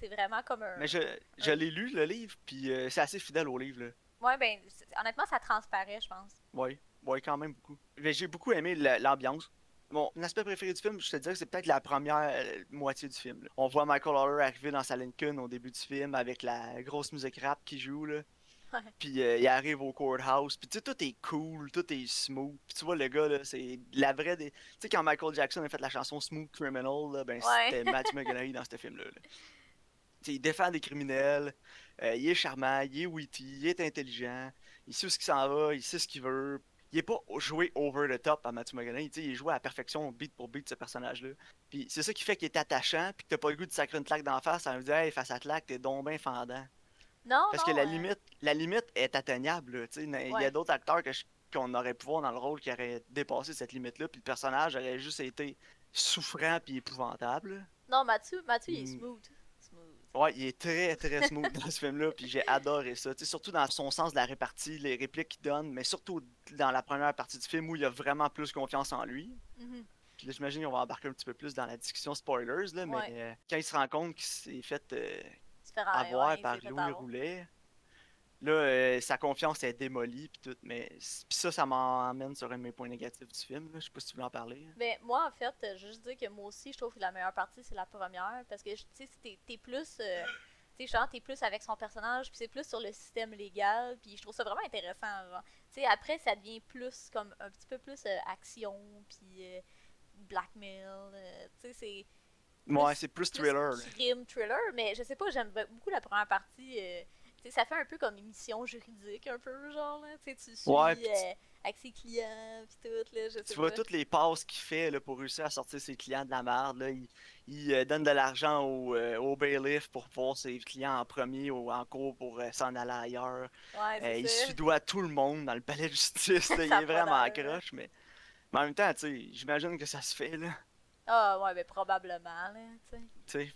Speaker 2: c'est vraiment comme un.
Speaker 1: Mais je, je l'ai lu, le livre, puis c'est assez fidèle au livre. Là.
Speaker 2: Ouais, ben, honnêtement, ça transparaît, je pense.
Speaker 1: Ouais. Ouais, quand même beaucoup. J'ai beaucoup aimé l'ambiance. Mon aspect préféré du film, je te dirais que c'est peut-être la première euh, moitié du film. On voit Michael Haller arriver dans sa Lincoln au début du film avec la grosse musique rap qui joue. Là. Puis euh, il arrive au courthouse. Puis tu sais, tout est cool, tout est smooth. Puis tu vois, le gars, là, c'est la vraie. Des... Tu sais, quand Michael Jackson a fait la chanson Smooth Criminal, là, ben c'était Matthew McConaughey dans ce film-là. il défend des criminels. Euh, il est charmant, il est witty, il est intelligent. Il sait où ce qu'il s'en va, il sait ce qu'il veut il est pas joué over the top à Matthew McConaughey, il est joué à la perfection beat pour beat ce personnage-là. Puis c'est ça qui fait qu'il est attachant, puis que t'as pas le goût de sacrer une claque d'en face, ça veut dire hey, face à claque, t'es donc bien fendant.
Speaker 2: Non,
Speaker 1: Parce que la limite, la limite est atteignable, tu sais, il y a d'autres acteurs qu'on aurait pu voir dans le rôle qui auraient dépassé cette limite-là, puis le personnage aurait juste été souffrant puis épouvantable.
Speaker 2: Non, Mathieu, Mathieu, il est hmm. smooth.
Speaker 1: Ouais, il est très très smooth dans ce film-là, puis j'ai adoré ça. surtout dans son sens de la répartie, les répliques qu'il donne, mais surtout dans la première partie du film où il a vraiment plus confiance en lui. Mm-hmm. Puis là, j'imagine qu'on va embarquer un petit peu plus dans la discussion spoilers, là, mais euh, quand il se rend compte qu'il s'est fait euh, avoir par Louis Roulet, Là, euh, sa confiance est démolie, puis tout. Mais puis ça, ça m'emmène sur un de mes points négatifs du film. Là. Je sais pas si tu veux en parler.
Speaker 2: Ben, moi, en fait, je veux juste dire que moi aussi, je trouve que la meilleure partie, c'est la première. Parce que, tu sais, t'es, t'es plus. euh, tu sais, t'es plus avec son personnage, puis c'est plus sur le système légal, puis je trouve ça vraiment intéressant. Tu sais, après, ça devient plus comme un petit peu plus euh, action, puis euh, blackmail. tu sais, c'est.
Speaker 1: Ouais, c'est plus
Speaker 2: plus
Speaker 1: thriller.
Speaker 2: crime thriller, mais je sais pas, j'aime beaucoup la première partie. Ça fait un peu comme émission juridique, un peu, genre, là. Tu sais, tu suis
Speaker 1: Ouais, puis tu-
Speaker 2: euh, avec ses clients, puis tout, là, je sais
Speaker 1: Tu vois
Speaker 2: pas.
Speaker 1: toutes les passes qu'il fait là, pour réussir à sortir ses clients de la merde. Là. Il, il, euh, donne de l'argent au, euh, au bailiff pour voir ses clients en premier ou en cours pour s'en aller ailleurs.
Speaker 2: Ouais,
Speaker 1: il sudoie tout le monde dans le palais de justice. là. il est vraiment accroche. Mais... mais en même temps, tu sais, j'imagine que ça se fait. Là.
Speaker 2: Ah, ouais, mais probablement, là, tu sais.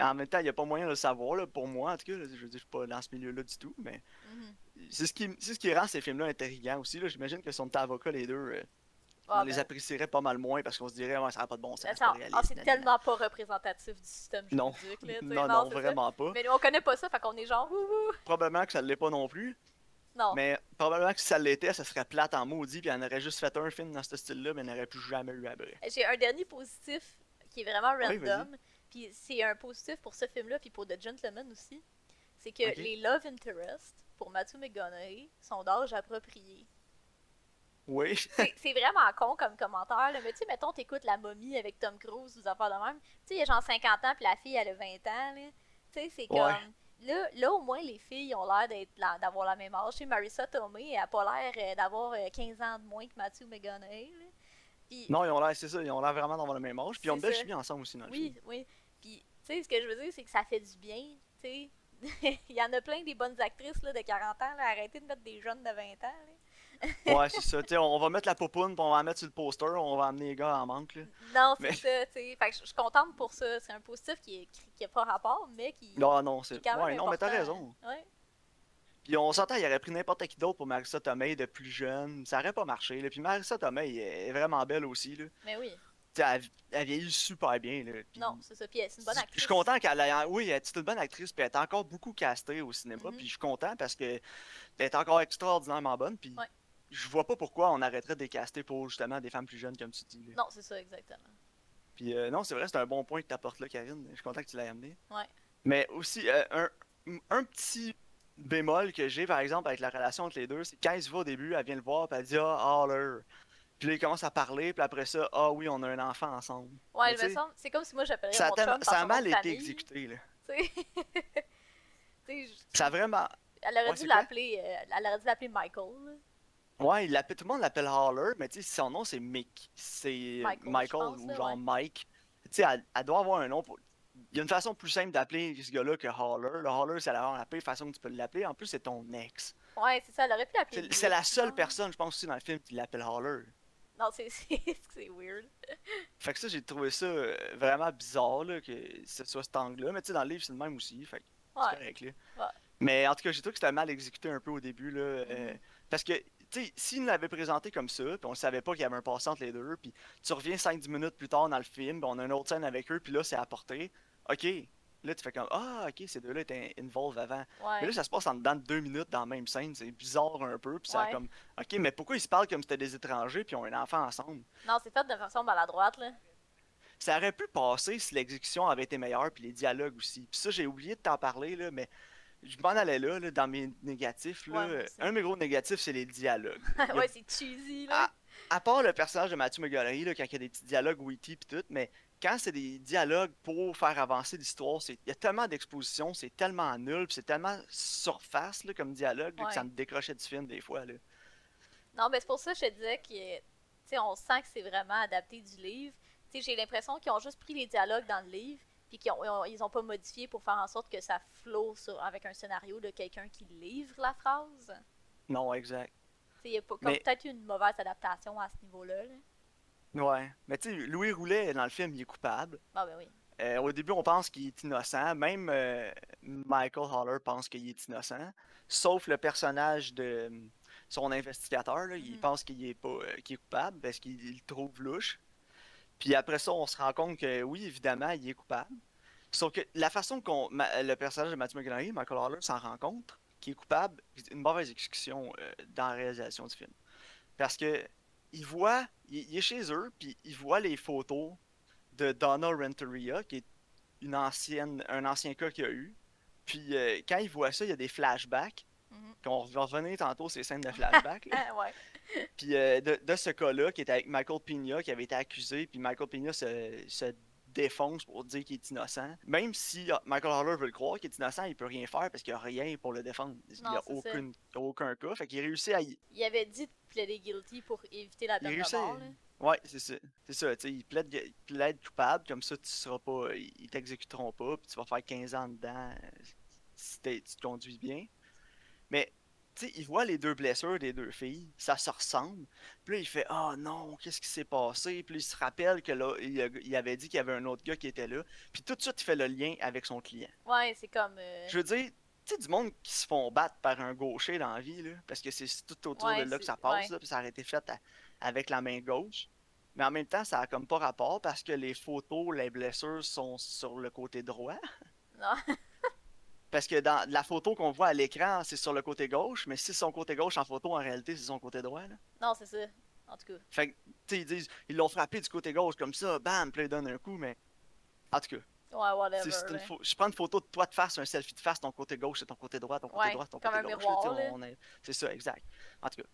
Speaker 1: En même temps, il n'y a pas moyen de le savoir. Là, pour moi, en tout cas. là. je veux dire, je suis pas dans ce milieu-là du tout. Mais
Speaker 2: Mhm.
Speaker 1: c'est ce qui, c'est ce qui rend ces films-là intriguants aussi. Là. J'imagine que était avocats, les deux, euh,
Speaker 2: Ah,
Speaker 1: on les
Speaker 2: ben,
Speaker 1: apprécierait pas mal moins parce qu'on se dirait, ouais, ça n'a pas de bon sens. c'est
Speaker 2: ah, tellement pas représentatif du système
Speaker 1: Non.
Speaker 2: juridique, là.
Speaker 1: Non, non,
Speaker 2: ça.
Speaker 1: vraiment pas.
Speaker 2: Mais on connaît pas ça, fait qu'on est genre!
Speaker 1: Probablement que ça ne l'est pas non plus.
Speaker 2: Non.
Speaker 1: Mais probablement que si ça l'était, ça serait plate en maudit, puis on aurait juste fait un film dans ce style-là, mais on n'aurait plus jamais eu après.
Speaker 2: J'ai un dernier positif qui est vraiment
Speaker 1: Oui, vas-y.
Speaker 2: random. Puis c'est un positif pour ce film-là, puis pour The Gentleman aussi. C'est que les love interests pour Matthew McConaughey sont d'âge approprié.
Speaker 1: Oui.
Speaker 2: C'est vraiment con comme commentaire, là, mais tu sais, mettons, t'écoutes La momie avec Tom Cruise ou des affaires de même. Tu sais, il y a genre 50 ans, puis la fille, elle a 20 ans. Tu sais, c'est comme.
Speaker 1: Ouais.
Speaker 2: Là, là, au moins, les filles ont l'air d'être d'avoir la même âge. Marissa Tomei, elle a pas l'air euh, d'avoir euh, 15 ans de moins que Matthew. Puis,
Speaker 1: Non, ils ont l'air, c'est ça, ils ont l'air vraiment d'avoir le même âge, puis ils ont une belle chimie ensemble aussi dans le
Speaker 2: Oui,
Speaker 1: film.
Speaker 2: oui. Puis, tu sais, ce que je veux dire, c'est que ça fait du bien, tu sais. Il y en a plein des bonnes actrices là, de 40 ans, là. Arrêtez de mettre des jeunes de 20 ans, là.
Speaker 1: Ouais, c'est ça. On va mettre la popoune, puis on va la mettre sur le poster, on va amener les gars en manque, là.
Speaker 2: Non, c'est
Speaker 1: Mais-
Speaker 2: ça, tu sais. Fait que je suis contente pour ça. C'est un positif qui, est, qui a pas rapport, mais qui,
Speaker 1: Non, non,
Speaker 2: est
Speaker 1: c'est.
Speaker 2: quand même
Speaker 1: Ouais, non, mais t'as raison.
Speaker 2: Ouais.
Speaker 1: Puis on s'entend, il aurait pris n'importe qui d'autre pour Marissa Tomei de plus jeune, ça aurait pas marché, là. Puis Marissa Tomei est vraiment belle aussi, là.
Speaker 2: Mais oui.
Speaker 1: Elle, elle vieillit super bien, là. Puis-
Speaker 2: Non, c'est ça. Puis elle, c'est une bonne actrice.
Speaker 1: Je suis content qu'elle ait. Oui, elle est une bonne actrice, puis elle est encore beaucoup castée au cinéma,
Speaker 2: Mhm.
Speaker 1: puis je suis content parce que elle est encore extraordinairement bonne, puis
Speaker 2: Ouais.
Speaker 1: Je vois pas pourquoi on arrêterait de les caster pour justement des femmes plus jeunes, comme tu dis. là.
Speaker 2: Non, c'est ça, exactement.
Speaker 1: Puis euh, non, c'est vrai, c'est un bon point que tu apportes là, Karine. Je suis content que tu l'aies amené.
Speaker 2: Ouais.
Speaker 1: Mais aussi, euh, un, un petit bémol que j'ai, par exemple, avec la relation entre les deux, c'est quand il se va au début, elle vient le voir, puis elle dit Ah, Holler. Puis là, il commence à parler, puis après ça, Ah oui, on a un enfant ensemble.
Speaker 2: Ouais,
Speaker 1: Mais
Speaker 2: me. C'est comme si moi
Speaker 1: a,
Speaker 2: mon chum
Speaker 1: ça a mal été exécuté, là.
Speaker 2: tu sais. Tu sais, je-
Speaker 1: Ça a vraiment.
Speaker 2: Elle aurait
Speaker 1: Ouais,
Speaker 2: dû
Speaker 1: c'est quoi?
Speaker 2: l'appeler. euh, elle aurait dû l'appeler Michael. là.
Speaker 1: Ouais, il l'appelle- tout le monde l'appelle Holler, mais tu sais, son nom c'est Mick. C'est
Speaker 2: Michael, je
Speaker 1: Michael
Speaker 2: pense,
Speaker 1: ou genre
Speaker 2: ouais.
Speaker 1: Mike. Tu sais, elle, elle doit avoir un nom pour. Il y a une façon plus simple d'appeler ce gars-là que Holler. Le Holler, c'est la, la pire façon que tu peux l'appeler. En plus, c'est ton ex.
Speaker 2: Ouais, c'est ça. Elle aurait pu l'appeler.
Speaker 1: C'est la seule personne, je pense aussi, dans le film qui l'appelle Holler.
Speaker 2: Non, c'est weird.
Speaker 1: Fait que ça, j'ai trouvé ça euh, vraiment bizarre, là, que ce soit cet angle-là. Mais tu sais, dans le livre, c'est le même aussi. Fait que c'est
Speaker 2: Ouais.
Speaker 1: correct, là.
Speaker 2: Ouais.
Speaker 1: Mais en tout cas, j'ai trouvé que c'était mal exécuté un peu au début, là. euh,
Speaker 2: Mhm.
Speaker 1: parce que, nous l'avaient présenté comme ça, puis on savait pas qu'il y avait un passant entre les deux, puis tu reviens 5-10 minutes plus tard dans le film, puis on a une autre scène avec eux, puis là, c'est apporté. Ok. Là, tu fais comme, ah, ok, ces deux-là étaient involved avant.
Speaker 2: Ouais.
Speaker 1: Mais là, ça se passe en dedans de deux minutes dans la même scène. C'est bizarre un peu, puis ça a
Speaker 2: Ouais.
Speaker 1: comme, ok, mais pourquoi ils se parlent comme si c'était des étrangers, puis ont un enfant ensemble?
Speaker 2: Non, c'est fait de façon maladroite, là.
Speaker 1: Ça aurait pu passer si l'exécution avait été meilleure, puis les dialogues aussi. Puis ça, j'ai oublié de t'en parler, là, mais je m'en allais là, là, dans mes négatifs. Là.
Speaker 2: Ouais,
Speaker 1: un de mes gros négatifs, c'est les dialogues. Y a-
Speaker 2: ouais, c'est cheesy, là.
Speaker 1: À part le personnage de Matthew McGonaghy, là, quand il y a des petits dialogues witty puis tout, mais quand c'est des dialogues pour faire avancer l'histoire, il y a tellement d'expositions, c'est tellement nul, c'est tellement surface là, comme dialogue
Speaker 2: Ouais.
Speaker 1: que ça me décrochait du film des fois. Là.
Speaker 2: Non, mais c'est pour ça que je te disais que, tu sais, on sent que c'est vraiment adapté du livre. J'ai l'impression qu'ils ont juste pris les dialogues dans le livre, puis qu'ils ont, ils ont, pas modifié pour faire en sorte que ça flow sur, avec un scénario de quelqu'un qui livre la phrase?
Speaker 1: Non, exact.
Speaker 2: Il y a
Speaker 1: Mais-
Speaker 2: peut-être une mauvaise adaptation à ce niveau-là. Là.
Speaker 1: Ouais. Mais tu sais, Louis Roulet, dans le film, il est coupable.
Speaker 2: Ah, ben oui.
Speaker 1: Euh, au début, on pense qu'il est innocent. Même euh, Michael Haller pense qu'il est innocent. Sauf le personnage de son investigateur. là, Il
Speaker 2: Mhm.
Speaker 1: pense qu'il est pas euh, qu'il est coupable parce qu'il il le trouve louche. Puis après ça, on se rend compte que oui, évidemment, il est coupable. Sauf que la façon qu'on le personnage de Matthew McConaughey, Michael Haller, s'en rend compte, qui est coupable d'une mauvaise exécution euh, dans la réalisation du film. Parce que il voit, il, est chez eux, puis il voit les photos de Donna Renteria, qui est une ancienne, un ancien cas qu'il a eu. Puis euh, quand il voit ça, il y a des flashbacks.
Speaker 2: Mhm.
Speaker 1: Qu'on va revenir tantôt ces scènes de flashbacks.
Speaker 2: ouais.
Speaker 1: Puis euh, de, de ce cas-là, qui était avec Michael Pena, qui avait été accusé, puis Michael Pena se, se défonce pour dire qu'il est innocent. Même si ah, Michael Haller veut le croire qu'il est innocent, il peut rien faire parce qu'il n'y a rien pour le défendre. Il n'y a
Speaker 2: ça.
Speaker 1: aucun, cas. Fait qu'il réussit à y...
Speaker 2: Il avait dit de plaider guilty pour éviter la peine de mort. Là.
Speaker 1: Ouais, c'est ça. C'est ça, tu sais, il plaide, il plaide coupable, comme ça tu seras pas. Ils t'exécuteront pas, puis tu vas faire 15 ans dedans si tu te conduis bien. Mais, sais, il voit les deux blessures des deux filles, ça se ressemble. Puis là, il fait Ah non, qu'est-ce qui s'est passé? Puis il se rappelle que là, il, avait dit qu'il y avait un autre gars qui était là. Puis tout de suite, il fait le lien avec son client.
Speaker 2: Ouais, c'est comme. euh,
Speaker 1: Je veux dire, tu sais, du monde qui se font battre par un gaucher dans la vie, là, parce que c'est tout autour
Speaker 2: Ouais,
Speaker 1: de là que ça passe,
Speaker 2: ouais.
Speaker 1: là, puis ça aurait été fait à- avec la main gauche. Mais en même temps, ça a comme pas rapport parce que les photos, les blessures sont sur le côté droit.
Speaker 2: Non.
Speaker 1: Parce que dans la photo qu'on voit à l'écran, c'est sur le côté gauche, mais si c'est son côté gauche en photo, en réalité, c'est son côté droit. Là.
Speaker 2: non, c'est ça. En tout cas.
Speaker 1: Fait que, tu sais, ils disent, ils l'ont frappé du côté gauche comme ça, bam, puis là, ils donnent un coup, mais. En tout cas,
Speaker 2: Ouais, whatever.
Speaker 1: une pho- je prends une photo de toi de face, un selfie de face, ton côté gauche, c'est ton côté droit, ton côté
Speaker 2: Ouais,
Speaker 1: droit, ton
Speaker 2: comme
Speaker 1: côté
Speaker 2: un
Speaker 1: gauche.
Speaker 2: miroir, là.
Speaker 1: C'est ça, exact. En tout cas.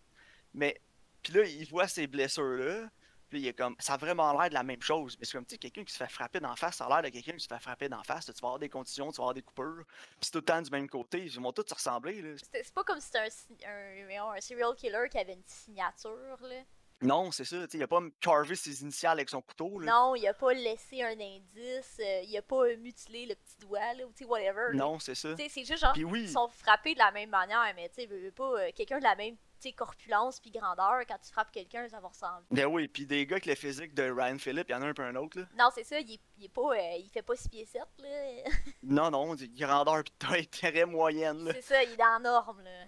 Speaker 1: Mais, puis là, il voit ces blessures-là, puis il est comme, ça a vraiment l'air de la même chose. Mais c'est comme, tu sais, quelqu'un qui se fait frapper d'en face, ça a l'air de quelqu'un qui se fait frapper d'en face. Tu vas avoir des contusions, tu vas avoir des coupures, puis c'est tout le temps du même côté. Ils vont tous se ressembler, là.
Speaker 2: C'est pas comme si c'était un, un, serial killer qui avait une signature, là.
Speaker 1: Non, c'est ça, il a pas carvé ses initiales avec son couteau, là.
Speaker 2: Non, il a pas laissé un indice, euh, il a pas mutilé le petit doigt, là, ou tu sais, whatever.
Speaker 1: Non, c'est ça.
Speaker 2: C'est juste genre,
Speaker 1: Puis
Speaker 2: ils
Speaker 1: oui,
Speaker 2: sont frappés de la même manière, mais tu sais, pas, euh, quelqu'un de la même, sais, corpulence puis grandeur, quand tu frappes quelqu'un, ça va ressembler.
Speaker 1: ben oui, puis des gars avec le physique de Ryan Phillip, il y en a un peu un autre, là.
Speaker 2: Non, c'est ça, il est, il est pas, euh, il fait pas 6 pieds 7, là.
Speaker 1: Non, non, grandeur pis taille très moyenne, là.
Speaker 2: c'est ça, il est dans la norme, là.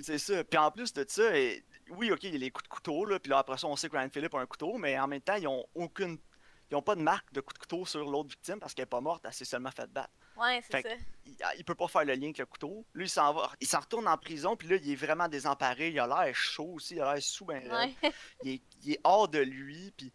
Speaker 1: C'est ça. Puis en plus de ça, et- oui, ok, il y a les coups de couteau, là, puis là, après ça, on sait que Ryan Phillip a un couteau, mais en même temps, ils ont aucune. Ils ont pas de marque de coup de couteau sur l'autre victime parce qu'elle est pas morte, elle s'est seulement fait battre.
Speaker 2: Ouais, c'est ça.
Speaker 1: Il, il peut pas faire le lien avec le couteau. Lui, il s'en va. Il s'en retourne en prison, puis là, il est vraiment désemparé. Il a l'air chaud aussi, il a l'air sous ben.
Speaker 2: Ouais.
Speaker 1: il, est, il est hors de lui. Puis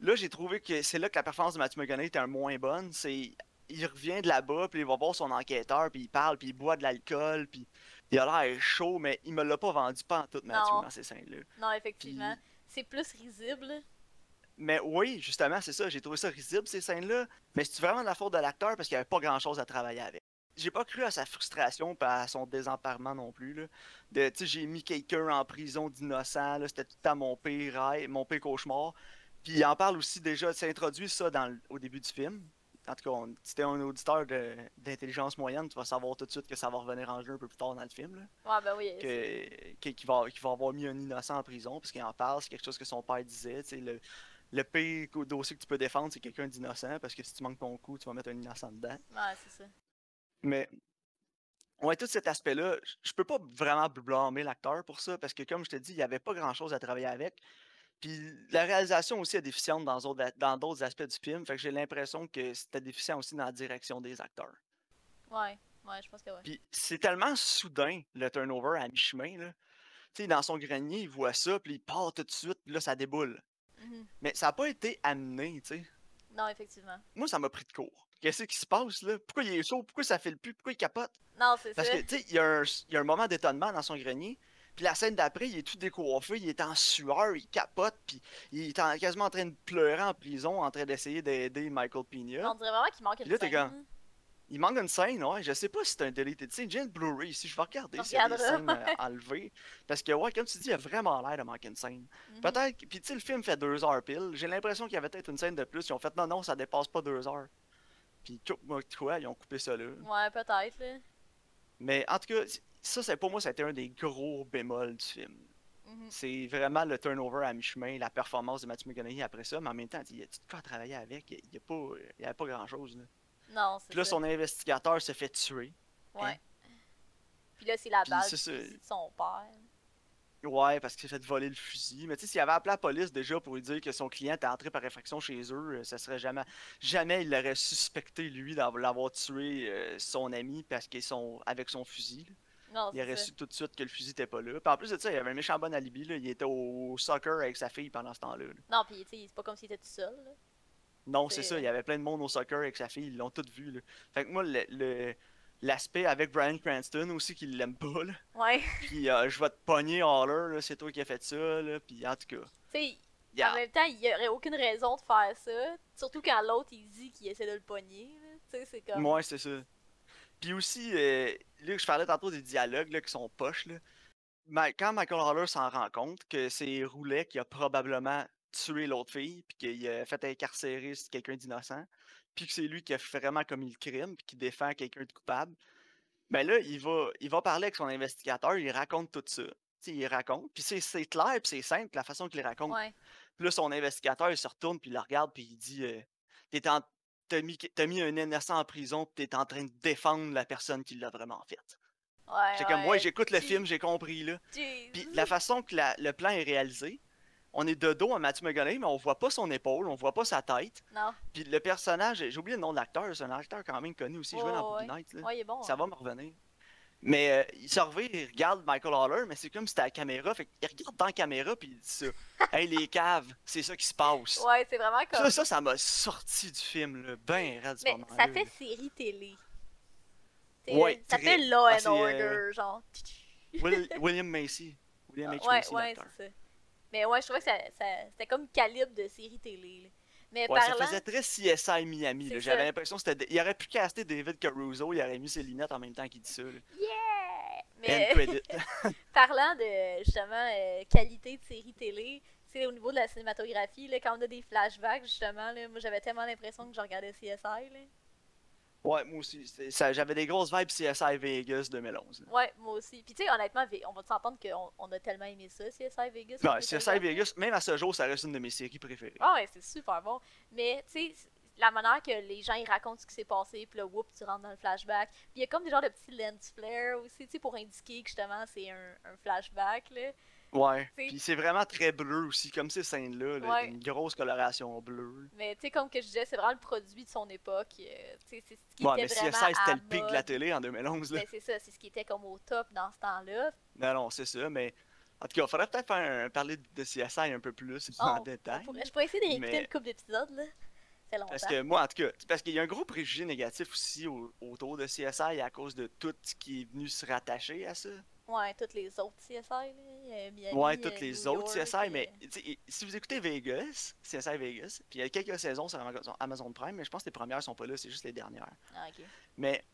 Speaker 1: là, j'ai trouvé que c'est là que la performance de Matthew McConaughey était un moins bonne. C'est il revient de là-bas, puis il va voir son enquêteur, puis il parle, puis il boit de l'alcool, puis il a l'air chaud, mais il me l'a pas vendu pas en tout Matthew
Speaker 2: Non.
Speaker 1: dans ces scènes-là.
Speaker 2: Non, effectivement. C'est plus risible.
Speaker 1: Mais oui, justement, c'est ça. J'ai trouvé ça risible ces scènes-là. Mais c'est vraiment de la faute de l'acteur parce qu'il n'y avait pas grand-chose à travailler avec. J'ai pas cru à sa frustration et à son désemparement non plus. Là. De, tu sais, j'ai mis quelqu'un en prison d'innocent. C'était tout le temps mon pire rêve, mon pire cauchemar. Puis il en parle aussi déjà, c'est introduit ça dans, au début du film. En tout cas, on- si t'es un auditeur d'intelligence moyenne, tu vas savoir tout de suite que ça va revenir en jeu un peu plus tard dans le film. Là
Speaker 2: Ouais, ben oui.
Speaker 1: que, qu'il va, va avoir mis un innocent en prison, parce qu'il en parle, c'est quelque chose que son père disait. tu sais, Le, le pire dossier que tu peux défendre, c'est quelqu'un d'innocent, parce que si tu manques ton coup, tu vas mettre un innocent dedans.
Speaker 2: Ouais, c'est ça.
Speaker 1: Mais, ouais, tout cet aspect-là, je- peux pas vraiment blâmer l'acteur pour ça, parce que comme je te dis, il y avait pas grand-chose à travailler avec. Puis la réalisation aussi est déficiente dans d'autres dans d'autres aspects du film, fait que j'ai l'impression que c'était déficient aussi dans la direction des acteurs.
Speaker 2: Ouais, ouais, je pense que ouais.
Speaker 1: Puis c'est tellement soudain le turnover à mi-chemin. là. Tu sais, dans son grenier, il voit ça, puis il part tout de suite, puis là, ça déboule.
Speaker 2: Mhm.
Speaker 1: Mais ça n'a pas été amené, tu sais.
Speaker 2: Non, effectivement.
Speaker 1: Moi, ça m'a pris de court. Qu'est-ce qui se passe, là? Pourquoi il est chaud? Pourquoi ça fait le plus? Pourquoi il capote?
Speaker 2: Non, c'est
Speaker 1: Parce
Speaker 2: ça.
Speaker 1: que, tu sais, il y, a un- il y a un moment d'étonnement dans son grenier, puis la scène d'après, il est tout décoiffé, il est en sueur, il capote, puis il est en- quasiment en train de pleurer en prison, en train d'essayer d'aider Michael Pena.
Speaker 2: On dirait vraiment qu'il manque une
Speaker 1: là, t'es
Speaker 2: scène.
Speaker 1: Il manque une scène, ouais. Je sais pas si c'est un deleted scene. J'ai le Blu-ray ici, je vais regarder s'il y a des scènes euh, enlevées. Parce que, ouais, comme tu dis, il a vraiment l'air de manquer une scène.
Speaker 2: Mhm.
Speaker 1: Peut-être, puis tu sais, le film fait deux heures pile. J'ai l'impression qu'il y avait peut-être une scène de plus. Ils ont fait non, non, ça dépasse pas deux heures. Puis, quoi, ils ont coupé ça là.
Speaker 2: Ouais, peut-être, là.
Speaker 1: Mais en tout cas, ça, c'est pour moi, c'était un des gros bémols du film.
Speaker 2: Mhm.
Speaker 1: C'est vraiment le turnover à mi-chemin, la performance de Matthew McConaughey après ça, mais en même temps, il y a tout quoi à travailler avec. Il n'y a, pas grand-chose.
Speaker 2: Non, c'est
Speaker 1: Puis là,
Speaker 2: ça.
Speaker 1: son investigateur se fait tuer.
Speaker 2: Ouais. Puis là, c'est la
Speaker 1: Puis
Speaker 2: balle
Speaker 1: c'est ça.
Speaker 2: de son père.
Speaker 1: Ouais, parce qu'il s'est fait voler le fusil. Mais tu sais, s'il avait appelé la police déjà pour lui dire que son client était entré par effraction chez eux, euh, ça serait jamais. Jamais il l'aurait suspecté, lui, d'avoir tué euh, son ami parce qu'ils sont avec son fusil. là.
Speaker 2: Non,
Speaker 1: il aurait su tout de suite que le fusil était pas là. Puis en plus de ça, il avait un méchant bon alibi. Là. Il était au soccer avec sa fille pendant ce temps-là. là.
Speaker 2: Non, puis tu sais, c'est pas comme s'il était tout seul. Là.
Speaker 1: Non, c'est ça. Il y avait plein de monde au soccer avec sa fille. Ils l'ont tout vu. Là. Fait que moi, le- le- l'aspect avec Brian Cranston aussi, qu'il l'aime pas. Là.
Speaker 2: Ouais.
Speaker 1: Puis euh, je vais te pogner, Haller. C'est toi qui as fait ça. Là. Puis en tout cas.
Speaker 2: tu en même temps, il y aurait aucune raison de faire ça. Surtout quand l'autre, il dit qu'il essaie de le pogner. Tu sais, c'est comme.
Speaker 1: Ouais, c'est ça. Puis aussi, euh, là, je parlais tantôt des dialogues là, qui sont poches. Là. Quand Michael Haller s'en rend compte que c'est Roulet qui a probablement tué l'autre fille, puis qu'il a fait incarcérer quelqu'un d'innocent, puis que c'est lui qui a vraiment commis le crime, puis qui défend quelqu'un de coupable, ben là, il va, il va parler avec son investigateur, il raconte tout ça. Il raconte, puis c'est clair, puis c'est simple la façon qu'il raconte.
Speaker 2: Ouais.
Speaker 1: Puis là, son investigateur, il se retourne, puis il le regarde, puis il dit euh, T'as mis, mis un innocent en prison, puis t'es en train de défendre la personne qui l'a vraiment fait.
Speaker 2: Ouais.
Speaker 1: C'est comme, ouais, j'écoute le film, j'ai compris, là. Puis la façon que la- le plan est réalisé, on est de dos à Matthew McConaughey, mais on voit pas son épaule, on voit pas sa tête.
Speaker 2: Non.
Speaker 1: Puis le personnage, j'ai oublié le nom de l'acteur, c'est un acteur quand même connu aussi, il jouait dans
Speaker 2: Ouais,
Speaker 1: Boogie Nights, là.
Speaker 2: Ouais, il est bon.
Speaker 1: Ça
Speaker 2: hein.
Speaker 1: va me revenir. Mais euh, il se revient, il regarde Michael Haller, mais c'est comme si c'était à la caméra. Fait qu'il regarde dans la caméra, puis il dit ça. hey, les caves, c'est ça qui se passe.
Speaker 2: Ouais, c'est vraiment comme.
Speaker 1: Ça, ça, ça m'a sorti du film, là, ben ce
Speaker 2: Mais ça
Speaker 1: là.
Speaker 2: fait série télé.
Speaker 1: Ouais,
Speaker 2: ça
Speaker 1: très.
Speaker 2: fait Law
Speaker 1: Ah,
Speaker 2: and
Speaker 1: c'est,
Speaker 2: Order,
Speaker 1: euh,
Speaker 2: genre.
Speaker 1: Will- William Macy. William H.
Speaker 2: ouais,
Speaker 1: Macy,
Speaker 2: ouais, c'est ça. Mais ouais, je trouvais que ça, ça- c'était comme calibre de série télé. là. Mais
Speaker 1: Ouais, ça
Speaker 2: parlant.
Speaker 1: faisait très CSI Miami. J'avais l'impression que c'était. Il aurait pu caster David Caruso, il aurait mis ses lunettes en même temps qu'il dit ça. là.
Speaker 2: Yeah! Mais parlant de justement euh, qualité de série télé, au niveau de la cinématographie, là, quand on a des flashbacks, justement, là, moi j'avais tellement l'impression que je regardais CSI. Là.
Speaker 1: Ouais, moi aussi. J'avais des grosses vibes CSI Vegas 2011. là.
Speaker 2: Ouais, moi aussi. Puis tu sais, honnêtement, on va s'entendre qu'on on a tellement aimé ça, CSI Vegas.
Speaker 1: Non, CSI Vegas, même à ce jour, ça reste une de mes séries préférées.
Speaker 2: Ah ouais, c'est super bon. Mais, tu sais, la manière que les gens ils racontent ce qui s'est passé, puis là, whoop, tu rentres dans le flashback. Puis il y a comme des genres de petits lens flare aussi, tu sais, pour indiquer que justement c'est un, un flashback, là.
Speaker 1: Ouais. Puis c'est vraiment très bleu aussi, comme ces scènes-là. là,
Speaker 2: Ouais.
Speaker 1: Une grosse coloration bleue.
Speaker 2: Mais, tu sais, comme que je disais, c'est vraiment le produit de son époque. euh, c'est ce qui
Speaker 1: Ouais,
Speaker 2: était
Speaker 1: mais
Speaker 2: vraiment
Speaker 1: CSI, c'était le pic de la télé en 2011. Là.
Speaker 2: Ben, c'est ça, c'est ce qui était comme au top dans ce temps-là.
Speaker 1: Non, non, c'est ça, mais. En tout cas, il faudrait peut-être faire un- parler de CSI un peu plus
Speaker 2: Oh,
Speaker 1: en détail.
Speaker 2: pourrait- je pourrais essayer d'écouter
Speaker 1: Mais-
Speaker 2: une couple d'épisodes, là.
Speaker 1: Parce que moi, en tout cas, parce qu'il y a un gros préjugé négatif aussi au- autour de CSI à cause de tout ce qui est venu se rattacher à ça.
Speaker 2: Ouais, toutes les autres CSI, là. euh, Miami,
Speaker 1: ouais,
Speaker 2: euh,
Speaker 1: toutes les
Speaker 2: New
Speaker 1: autres
Speaker 2: York,
Speaker 1: CSI, mais
Speaker 2: euh,
Speaker 1: si vous écoutez Vegas, CSI Vegas, puis il y a quelques saisons sur Amazon- Prime, mais je pense que les premières sont pas là, c'est juste les dernières.
Speaker 2: Ah, ok.
Speaker 1: Mais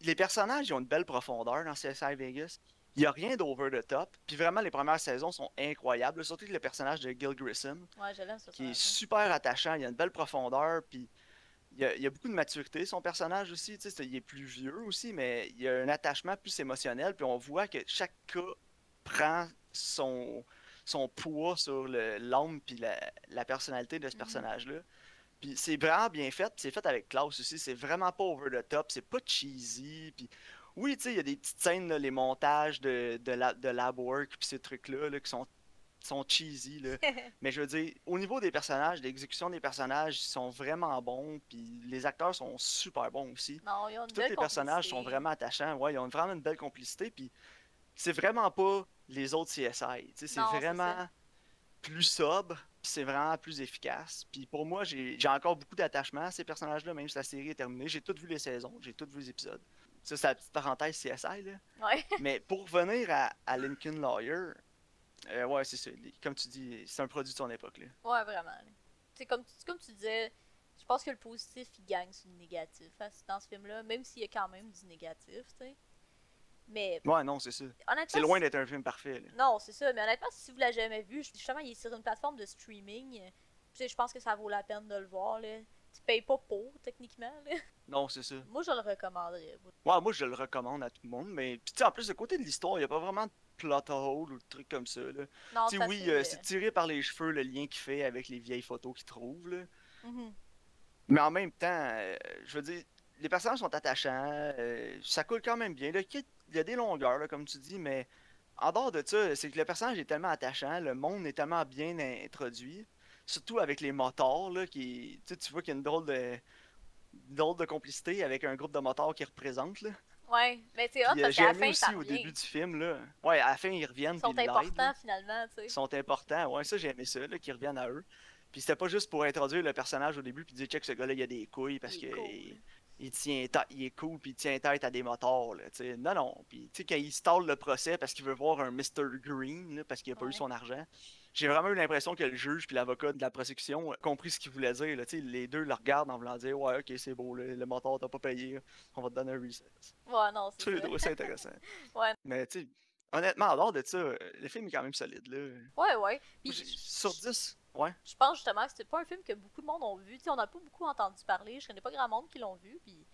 Speaker 1: les personnages, ils ont une belle profondeur dans CSI Vegas. Il n'y a rien d'over the top. Puis vraiment, les premières saisons sont incroyables. Surtout le personnage de Gil Grissom,
Speaker 2: Ouais, je l'aime,
Speaker 1: qui est super attachant. Il a une belle profondeur. Puis il y a, il a beaucoup de maturité, son personnage aussi. Tu sais, il est plus vieux aussi, mais il y a un attachement plus émotionnel. Puis on voit que chaque cas prend son, son poids sur l'âme puis la, la personnalité de ce
Speaker 2: Mhm.
Speaker 1: personnage-là. Puis c'est vraiment bien fait, c'est fait avec classe aussi, c'est vraiment pas over the top, c'est pas cheesy, puis oui, tu sais, il y a des petites scènes, là, les montages de, de, la, de lab work, puis ces trucs-là, là, qui sont, sont cheesy, là. Mais je veux dire, au niveau des personnages, l'exécution des personnages, ils sont vraiment bons, puis les acteurs sont super bons aussi.
Speaker 2: non, ils ont une
Speaker 1: tous
Speaker 2: belle
Speaker 1: les personnages sont vraiment attachants, ouais, ils ont vraiment une belle complicité, puis c'est vraiment pas les autres CSI, c'est vraiment plus sobre, c'est vraiment plus efficace. Puis pour moi, j'ai j'ai encore beaucoup d'attachement à ces personnages-là, même si la série est terminée. J'ai toutes vu les saisons, j'ai toutes vu les épisodes. Ça, c'est la petite parenthèse CSI, là.
Speaker 2: Ouais.
Speaker 1: Mais pour revenir à, à Lincoln Lawyer, euh, ouais, c'est ça. Comme tu dis, c'est un produit de son époque, là.
Speaker 2: Ouais, vraiment. C'est comme, tu- comme tu disais, je pense que le positif, il gagne sur le négatif hein, dans ce film-là, même s'il y a quand même du négatif, tu sais. Mais
Speaker 1: Ouais, non, c'est ça. C'est loin d'être un film parfait, là.
Speaker 2: Non, c'est ça. Mais honnêtement, si vous l'avez jamais vu, justement, il est sur une plateforme de streaming. Tu sais, je pense que ça vaut la peine de le voir. Là. Tu payes pas pour, techniquement. Là.
Speaker 1: Non, c'est ça.
Speaker 2: Moi, je le recommanderais.
Speaker 1: Ouais, moi, je le recommande à tout le monde, mais puis tu sais, en plus, de côté de l'histoire, il n'y a pas vraiment de plot hole ou de trucs comme ça, là.
Speaker 2: Non,
Speaker 1: Tu sais,
Speaker 2: ça,
Speaker 1: oui,
Speaker 2: c'est,
Speaker 1: euh, c'est tiré par les cheveux le lien qu'il fait avec les vieilles photos qu'il trouve, là.
Speaker 2: mhm.
Speaker 1: Mais en même temps, euh, je veux dire, les personnages sont attachants, euh, ça coule quand même bien. Là, il y a- il y a des longueurs, là, comme tu dis, mais en dehors de ça, c'est que le personnage est tellement attachant, le monde est tellement bien introduit, surtout avec les motards, là, qui, tu sais, tu vois qu'il y a une drôle de, une drôle de complicité avec un groupe de motards qui représente, là.
Speaker 2: Ouais, mais c'est hot
Speaker 1: euh,
Speaker 2: parce
Speaker 1: j'ai
Speaker 2: qu'à la
Speaker 1: aimé
Speaker 2: fin, ça
Speaker 1: aussi au début du film, là. Ouais, à la fin, ils reviennent.
Speaker 2: Ils sont importants finalement, tu sais.
Speaker 1: Ils sont importants. Ouais, ça, j'ai aimé ça, là, qu'ils reviennent à eux. Puis c'était pas juste pour introduire le personnage au début, puis dire, check, ce gars-là, il a des couilles parce
Speaker 2: Il
Speaker 1: que.
Speaker 2: est cool.
Speaker 1: il- il tient il est cool puis il tient tête à des moteurs là, tu sais. non non puis tu sais quand il stall le procès parce qu'il veut voir un Mr Green là, parce qu'il a pas eu son argent j'ai vraiment eu l'impression que le juge puis l'avocat de la prosecution a compris ce qu'il voulait dire là, les deux le regardent en voulant dire ouais ok c'est beau là, le moteur t'as pas payé on va te donner un reset
Speaker 2: Ouais, non, c'est ça.
Speaker 1: c'est intéressant
Speaker 2: Ouais.
Speaker 1: mais tu sais honnêtement en dehors de ça le film est quand même solide là
Speaker 2: Ouais, ouais. Puis
Speaker 1: sur 10 ouais
Speaker 2: je pense justement que c'est pas un film que beaucoup de monde ont vu. Tu sais, on n'a pas beaucoup entendu parler. Je connais pas grand monde qui l'ont vu. Puis,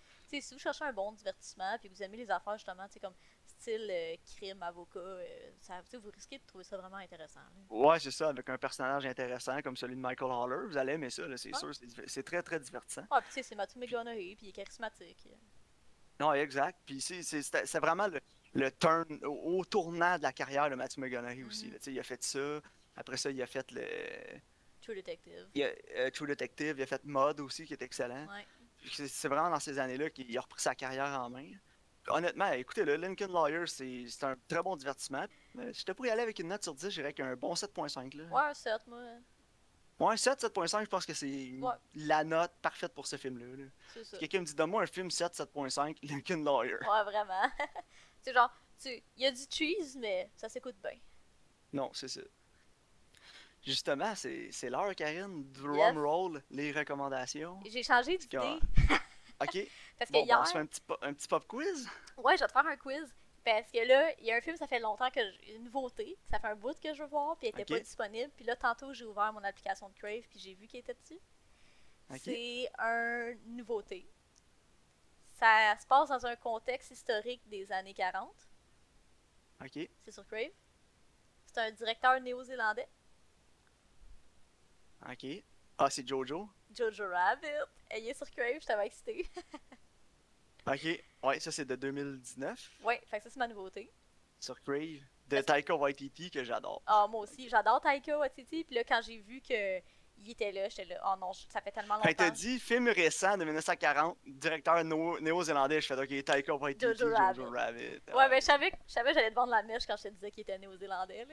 Speaker 2: si vous cherchez un bon divertissement, puis vous aimez les affaires justement, tu sais, comme style euh, crime, avocat, euh, ça, vous risquez de trouver ça vraiment intéressant. là.
Speaker 1: Ouais, c'est ça, avec un personnage intéressant comme celui de Michael Haller, vous allez aimer ça, c'est sûr, c'est très très divertissant.
Speaker 2: Ouais, puis tu sais, c'est Matthew McConaughey, puis il est charismatique.
Speaker 1: Non, exact. Puis c'est- vraiment le, le turn, au, au tournant de la carrière de Matthew McConaughey aussi.
Speaker 2: Mhm.
Speaker 1: là. Sais, Il a fait ça, après ça, il a fait le
Speaker 2: True Detective.
Speaker 1: il a- euh, True Detective, il a fait Mod aussi, qui est excellent.
Speaker 2: Ouais.
Speaker 1: C'est vraiment dans ces années-là qu'il a repris sa carrière en main. Honnêtement, écoutez, le Lincoln Lawyer, c'est un très bon divertissement. Euh, Si j'étais pour y aller avec une note sur 10, j'irais avec un bon 7.5. là.
Speaker 2: Ouais, un 7, moi,
Speaker 1: Ouais, 7, 7.5, je pense que c'est
Speaker 2: Ouais.
Speaker 1: la note parfaite pour ce film-là. là.
Speaker 2: c'est ça.
Speaker 1: Si quelqu'un me dit, donne-moi un film 7, 7.5, Lincoln Lawyer.
Speaker 2: Ouais, vraiment. c'est genre, tu il y a du cheese, mais ça s'écoute bien.
Speaker 1: Non, c'est ça. Justement, c'est l'heure, Karine. Drum
Speaker 2: Yes.
Speaker 1: roll, les recommandations.
Speaker 2: J'ai changé d'idée.
Speaker 1: Ok,
Speaker 2: Parce que
Speaker 1: bon,
Speaker 2: hier,
Speaker 1: on se fait un petit, po- un petit pop quiz.
Speaker 2: Ouais, je vais te faire un quiz. Parce que là, il y a un film, ça fait longtemps que j'ai une nouveauté. Ça fait un bout que je veux voir, puis il était
Speaker 1: Ok.
Speaker 2: pas disponible. Puis là, tantôt, j'ai ouvert mon application de Crave, puis j'ai vu qu'il était dessus. C'est un nouveauté. Ça se passe dans un contexte historique des années 40.
Speaker 1: Ok,
Speaker 2: C'est sur Crave. C'est un directeur néo-zélandais,
Speaker 1: ok. Ah, c'est Jojo?
Speaker 2: Jojo Rabbit. Il est sur Crave, je t'avais excité.
Speaker 1: Ok, ouais, ça c'est de 2019
Speaker 2: ouais, fait que ça, c'est ma nouveauté.
Speaker 1: sur Crave de Taika Waititi que j'adore.
Speaker 2: Ah, moi aussi, j'adore Taika Waititi. Puis là, quand j'ai vu que il était là, j'étais là, oh non, ça fait tellement
Speaker 1: il
Speaker 2: longtemps.
Speaker 1: t'a dit film récent de 1940, directeur néo- néo-zélandais, je fais ok, Taika Waititi,
Speaker 2: Jojo Rabbit.
Speaker 1: Rabbit.
Speaker 2: Ouais, ben je savais, je savais que j'allais te vendre la mèche quand je te disais qu'il était néo-zélandais.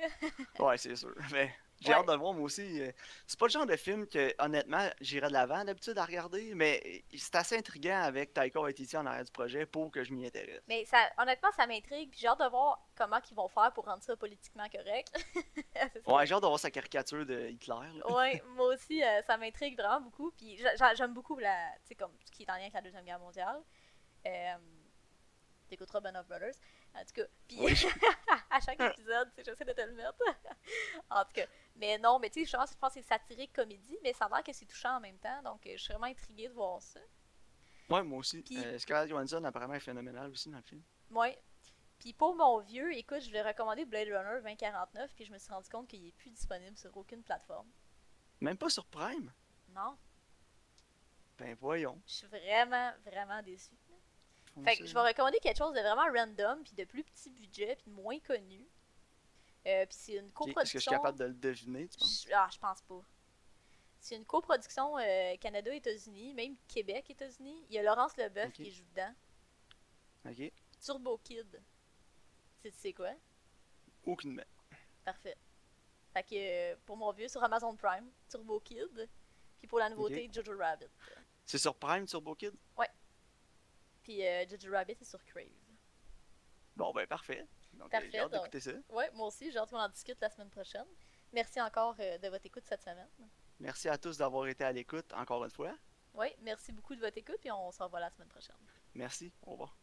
Speaker 1: Ouais, c'est sûr. Mais j'ai
Speaker 2: Ouais.
Speaker 1: hâte de le voir, moi aussi. Euh, C'est pas le genre de film que, honnêtement, j'irais de l'avant d'habitude à regarder, mais c'est assez intriguant avec Taika Waititi en arrière du projet pour que je m'y intéresse.
Speaker 2: Mais ça, honnêtement, ça m'intrigue. J'ai hâte de voir comment ils vont faire pour rendre ça politiquement correct.
Speaker 1: Ouais, j'ai hâte de voir sa caricature de Hitler. là.
Speaker 2: Ouais, moi aussi, euh, ça m'intrigue vraiment beaucoup. Puis j'a- j'a- j'aime beaucoup la, comme ce qui est en lien avec la Deuxième Guerre mondiale. Euh, T'écouteras of Brothers. En tout cas, puis
Speaker 1: Oui.
Speaker 2: à chaque épisode, j'essaie de te le mettre. en tout cas, mais non, mais tu sais, je pense je pense que c'est satirique comédie, mais ça a l'air que c'est touchant en même temps. Donc, euh, je suis vraiment intriguée de voir ça.
Speaker 1: Ouais, moi aussi.
Speaker 2: Puis-
Speaker 1: Euh, Scarlett Johansson apparemment est phénoménale aussi dans le film.
Speaker 2: Ouais. Puis pour mon vieux, écoute, je lui ai recommandé Blade Runner 2049, puis je me suis rendu compte qu'il est plus disponible sur aucune plateforme.
Speaker 1: Même pas sur Prime?
Speaker 2: Non,
Speaker 1: Ben voyons.
Speaker 2: je suis vraiment, vraiment déçue.
Speaker 1: Font
Speaker 2: Fait que je vais recommander quelque chose de vraiment random, puis de plus petit budget, puis de moins connu. Euh, puis c'est une
Speaker 1: Ok, Est-ce que je
Speaker 2: coproduction.
Speaker 1: suis capable de le deviner, tu penses?
Speaker 2: Je- Ah, je pense pas. C'est une coproduction euh, Canada-États-Unis, même Québec-États-Unis. Il y a Laurence Leboeuf qui joue dedans.
Speaker 1: Ok.
Speaker 2: Turbo Kid. Tu sais quoi?
Speaker 1: Aucunement.
Speaker 2: Parfait. Fait que euh, pour mon vieux sur Amazon Prime, Turbo Kid. Puis pour la nouveauté, Jojo Rabbit.
Speaker 1: C'est sur Prime, Turbo Kid?
Speaker 2: Puis euh, Jojo Rabbit est sur Crave.
Speaker 1: Bon, ben parfait. Donc, euh,
Speaker 2: Parfait,
Speaker 1: j'ai hâte
Speaker 2: donc.
Speaker 1: d'écouter ça.
Speaker 2: Ouais, moi aussi, j'ai hâte qu'on en discute la semaine prochaine. Merci encore euh, de votre écoute cette semaine.
Speaker 1: Merci à tous d'avoir été à l'écoute encore une fois.
Speaker 2: Ouais, merci beaucoup de votre écoute, puis on se revoit la semaine prochaine.
Speaker 1: Merci. Au revoir.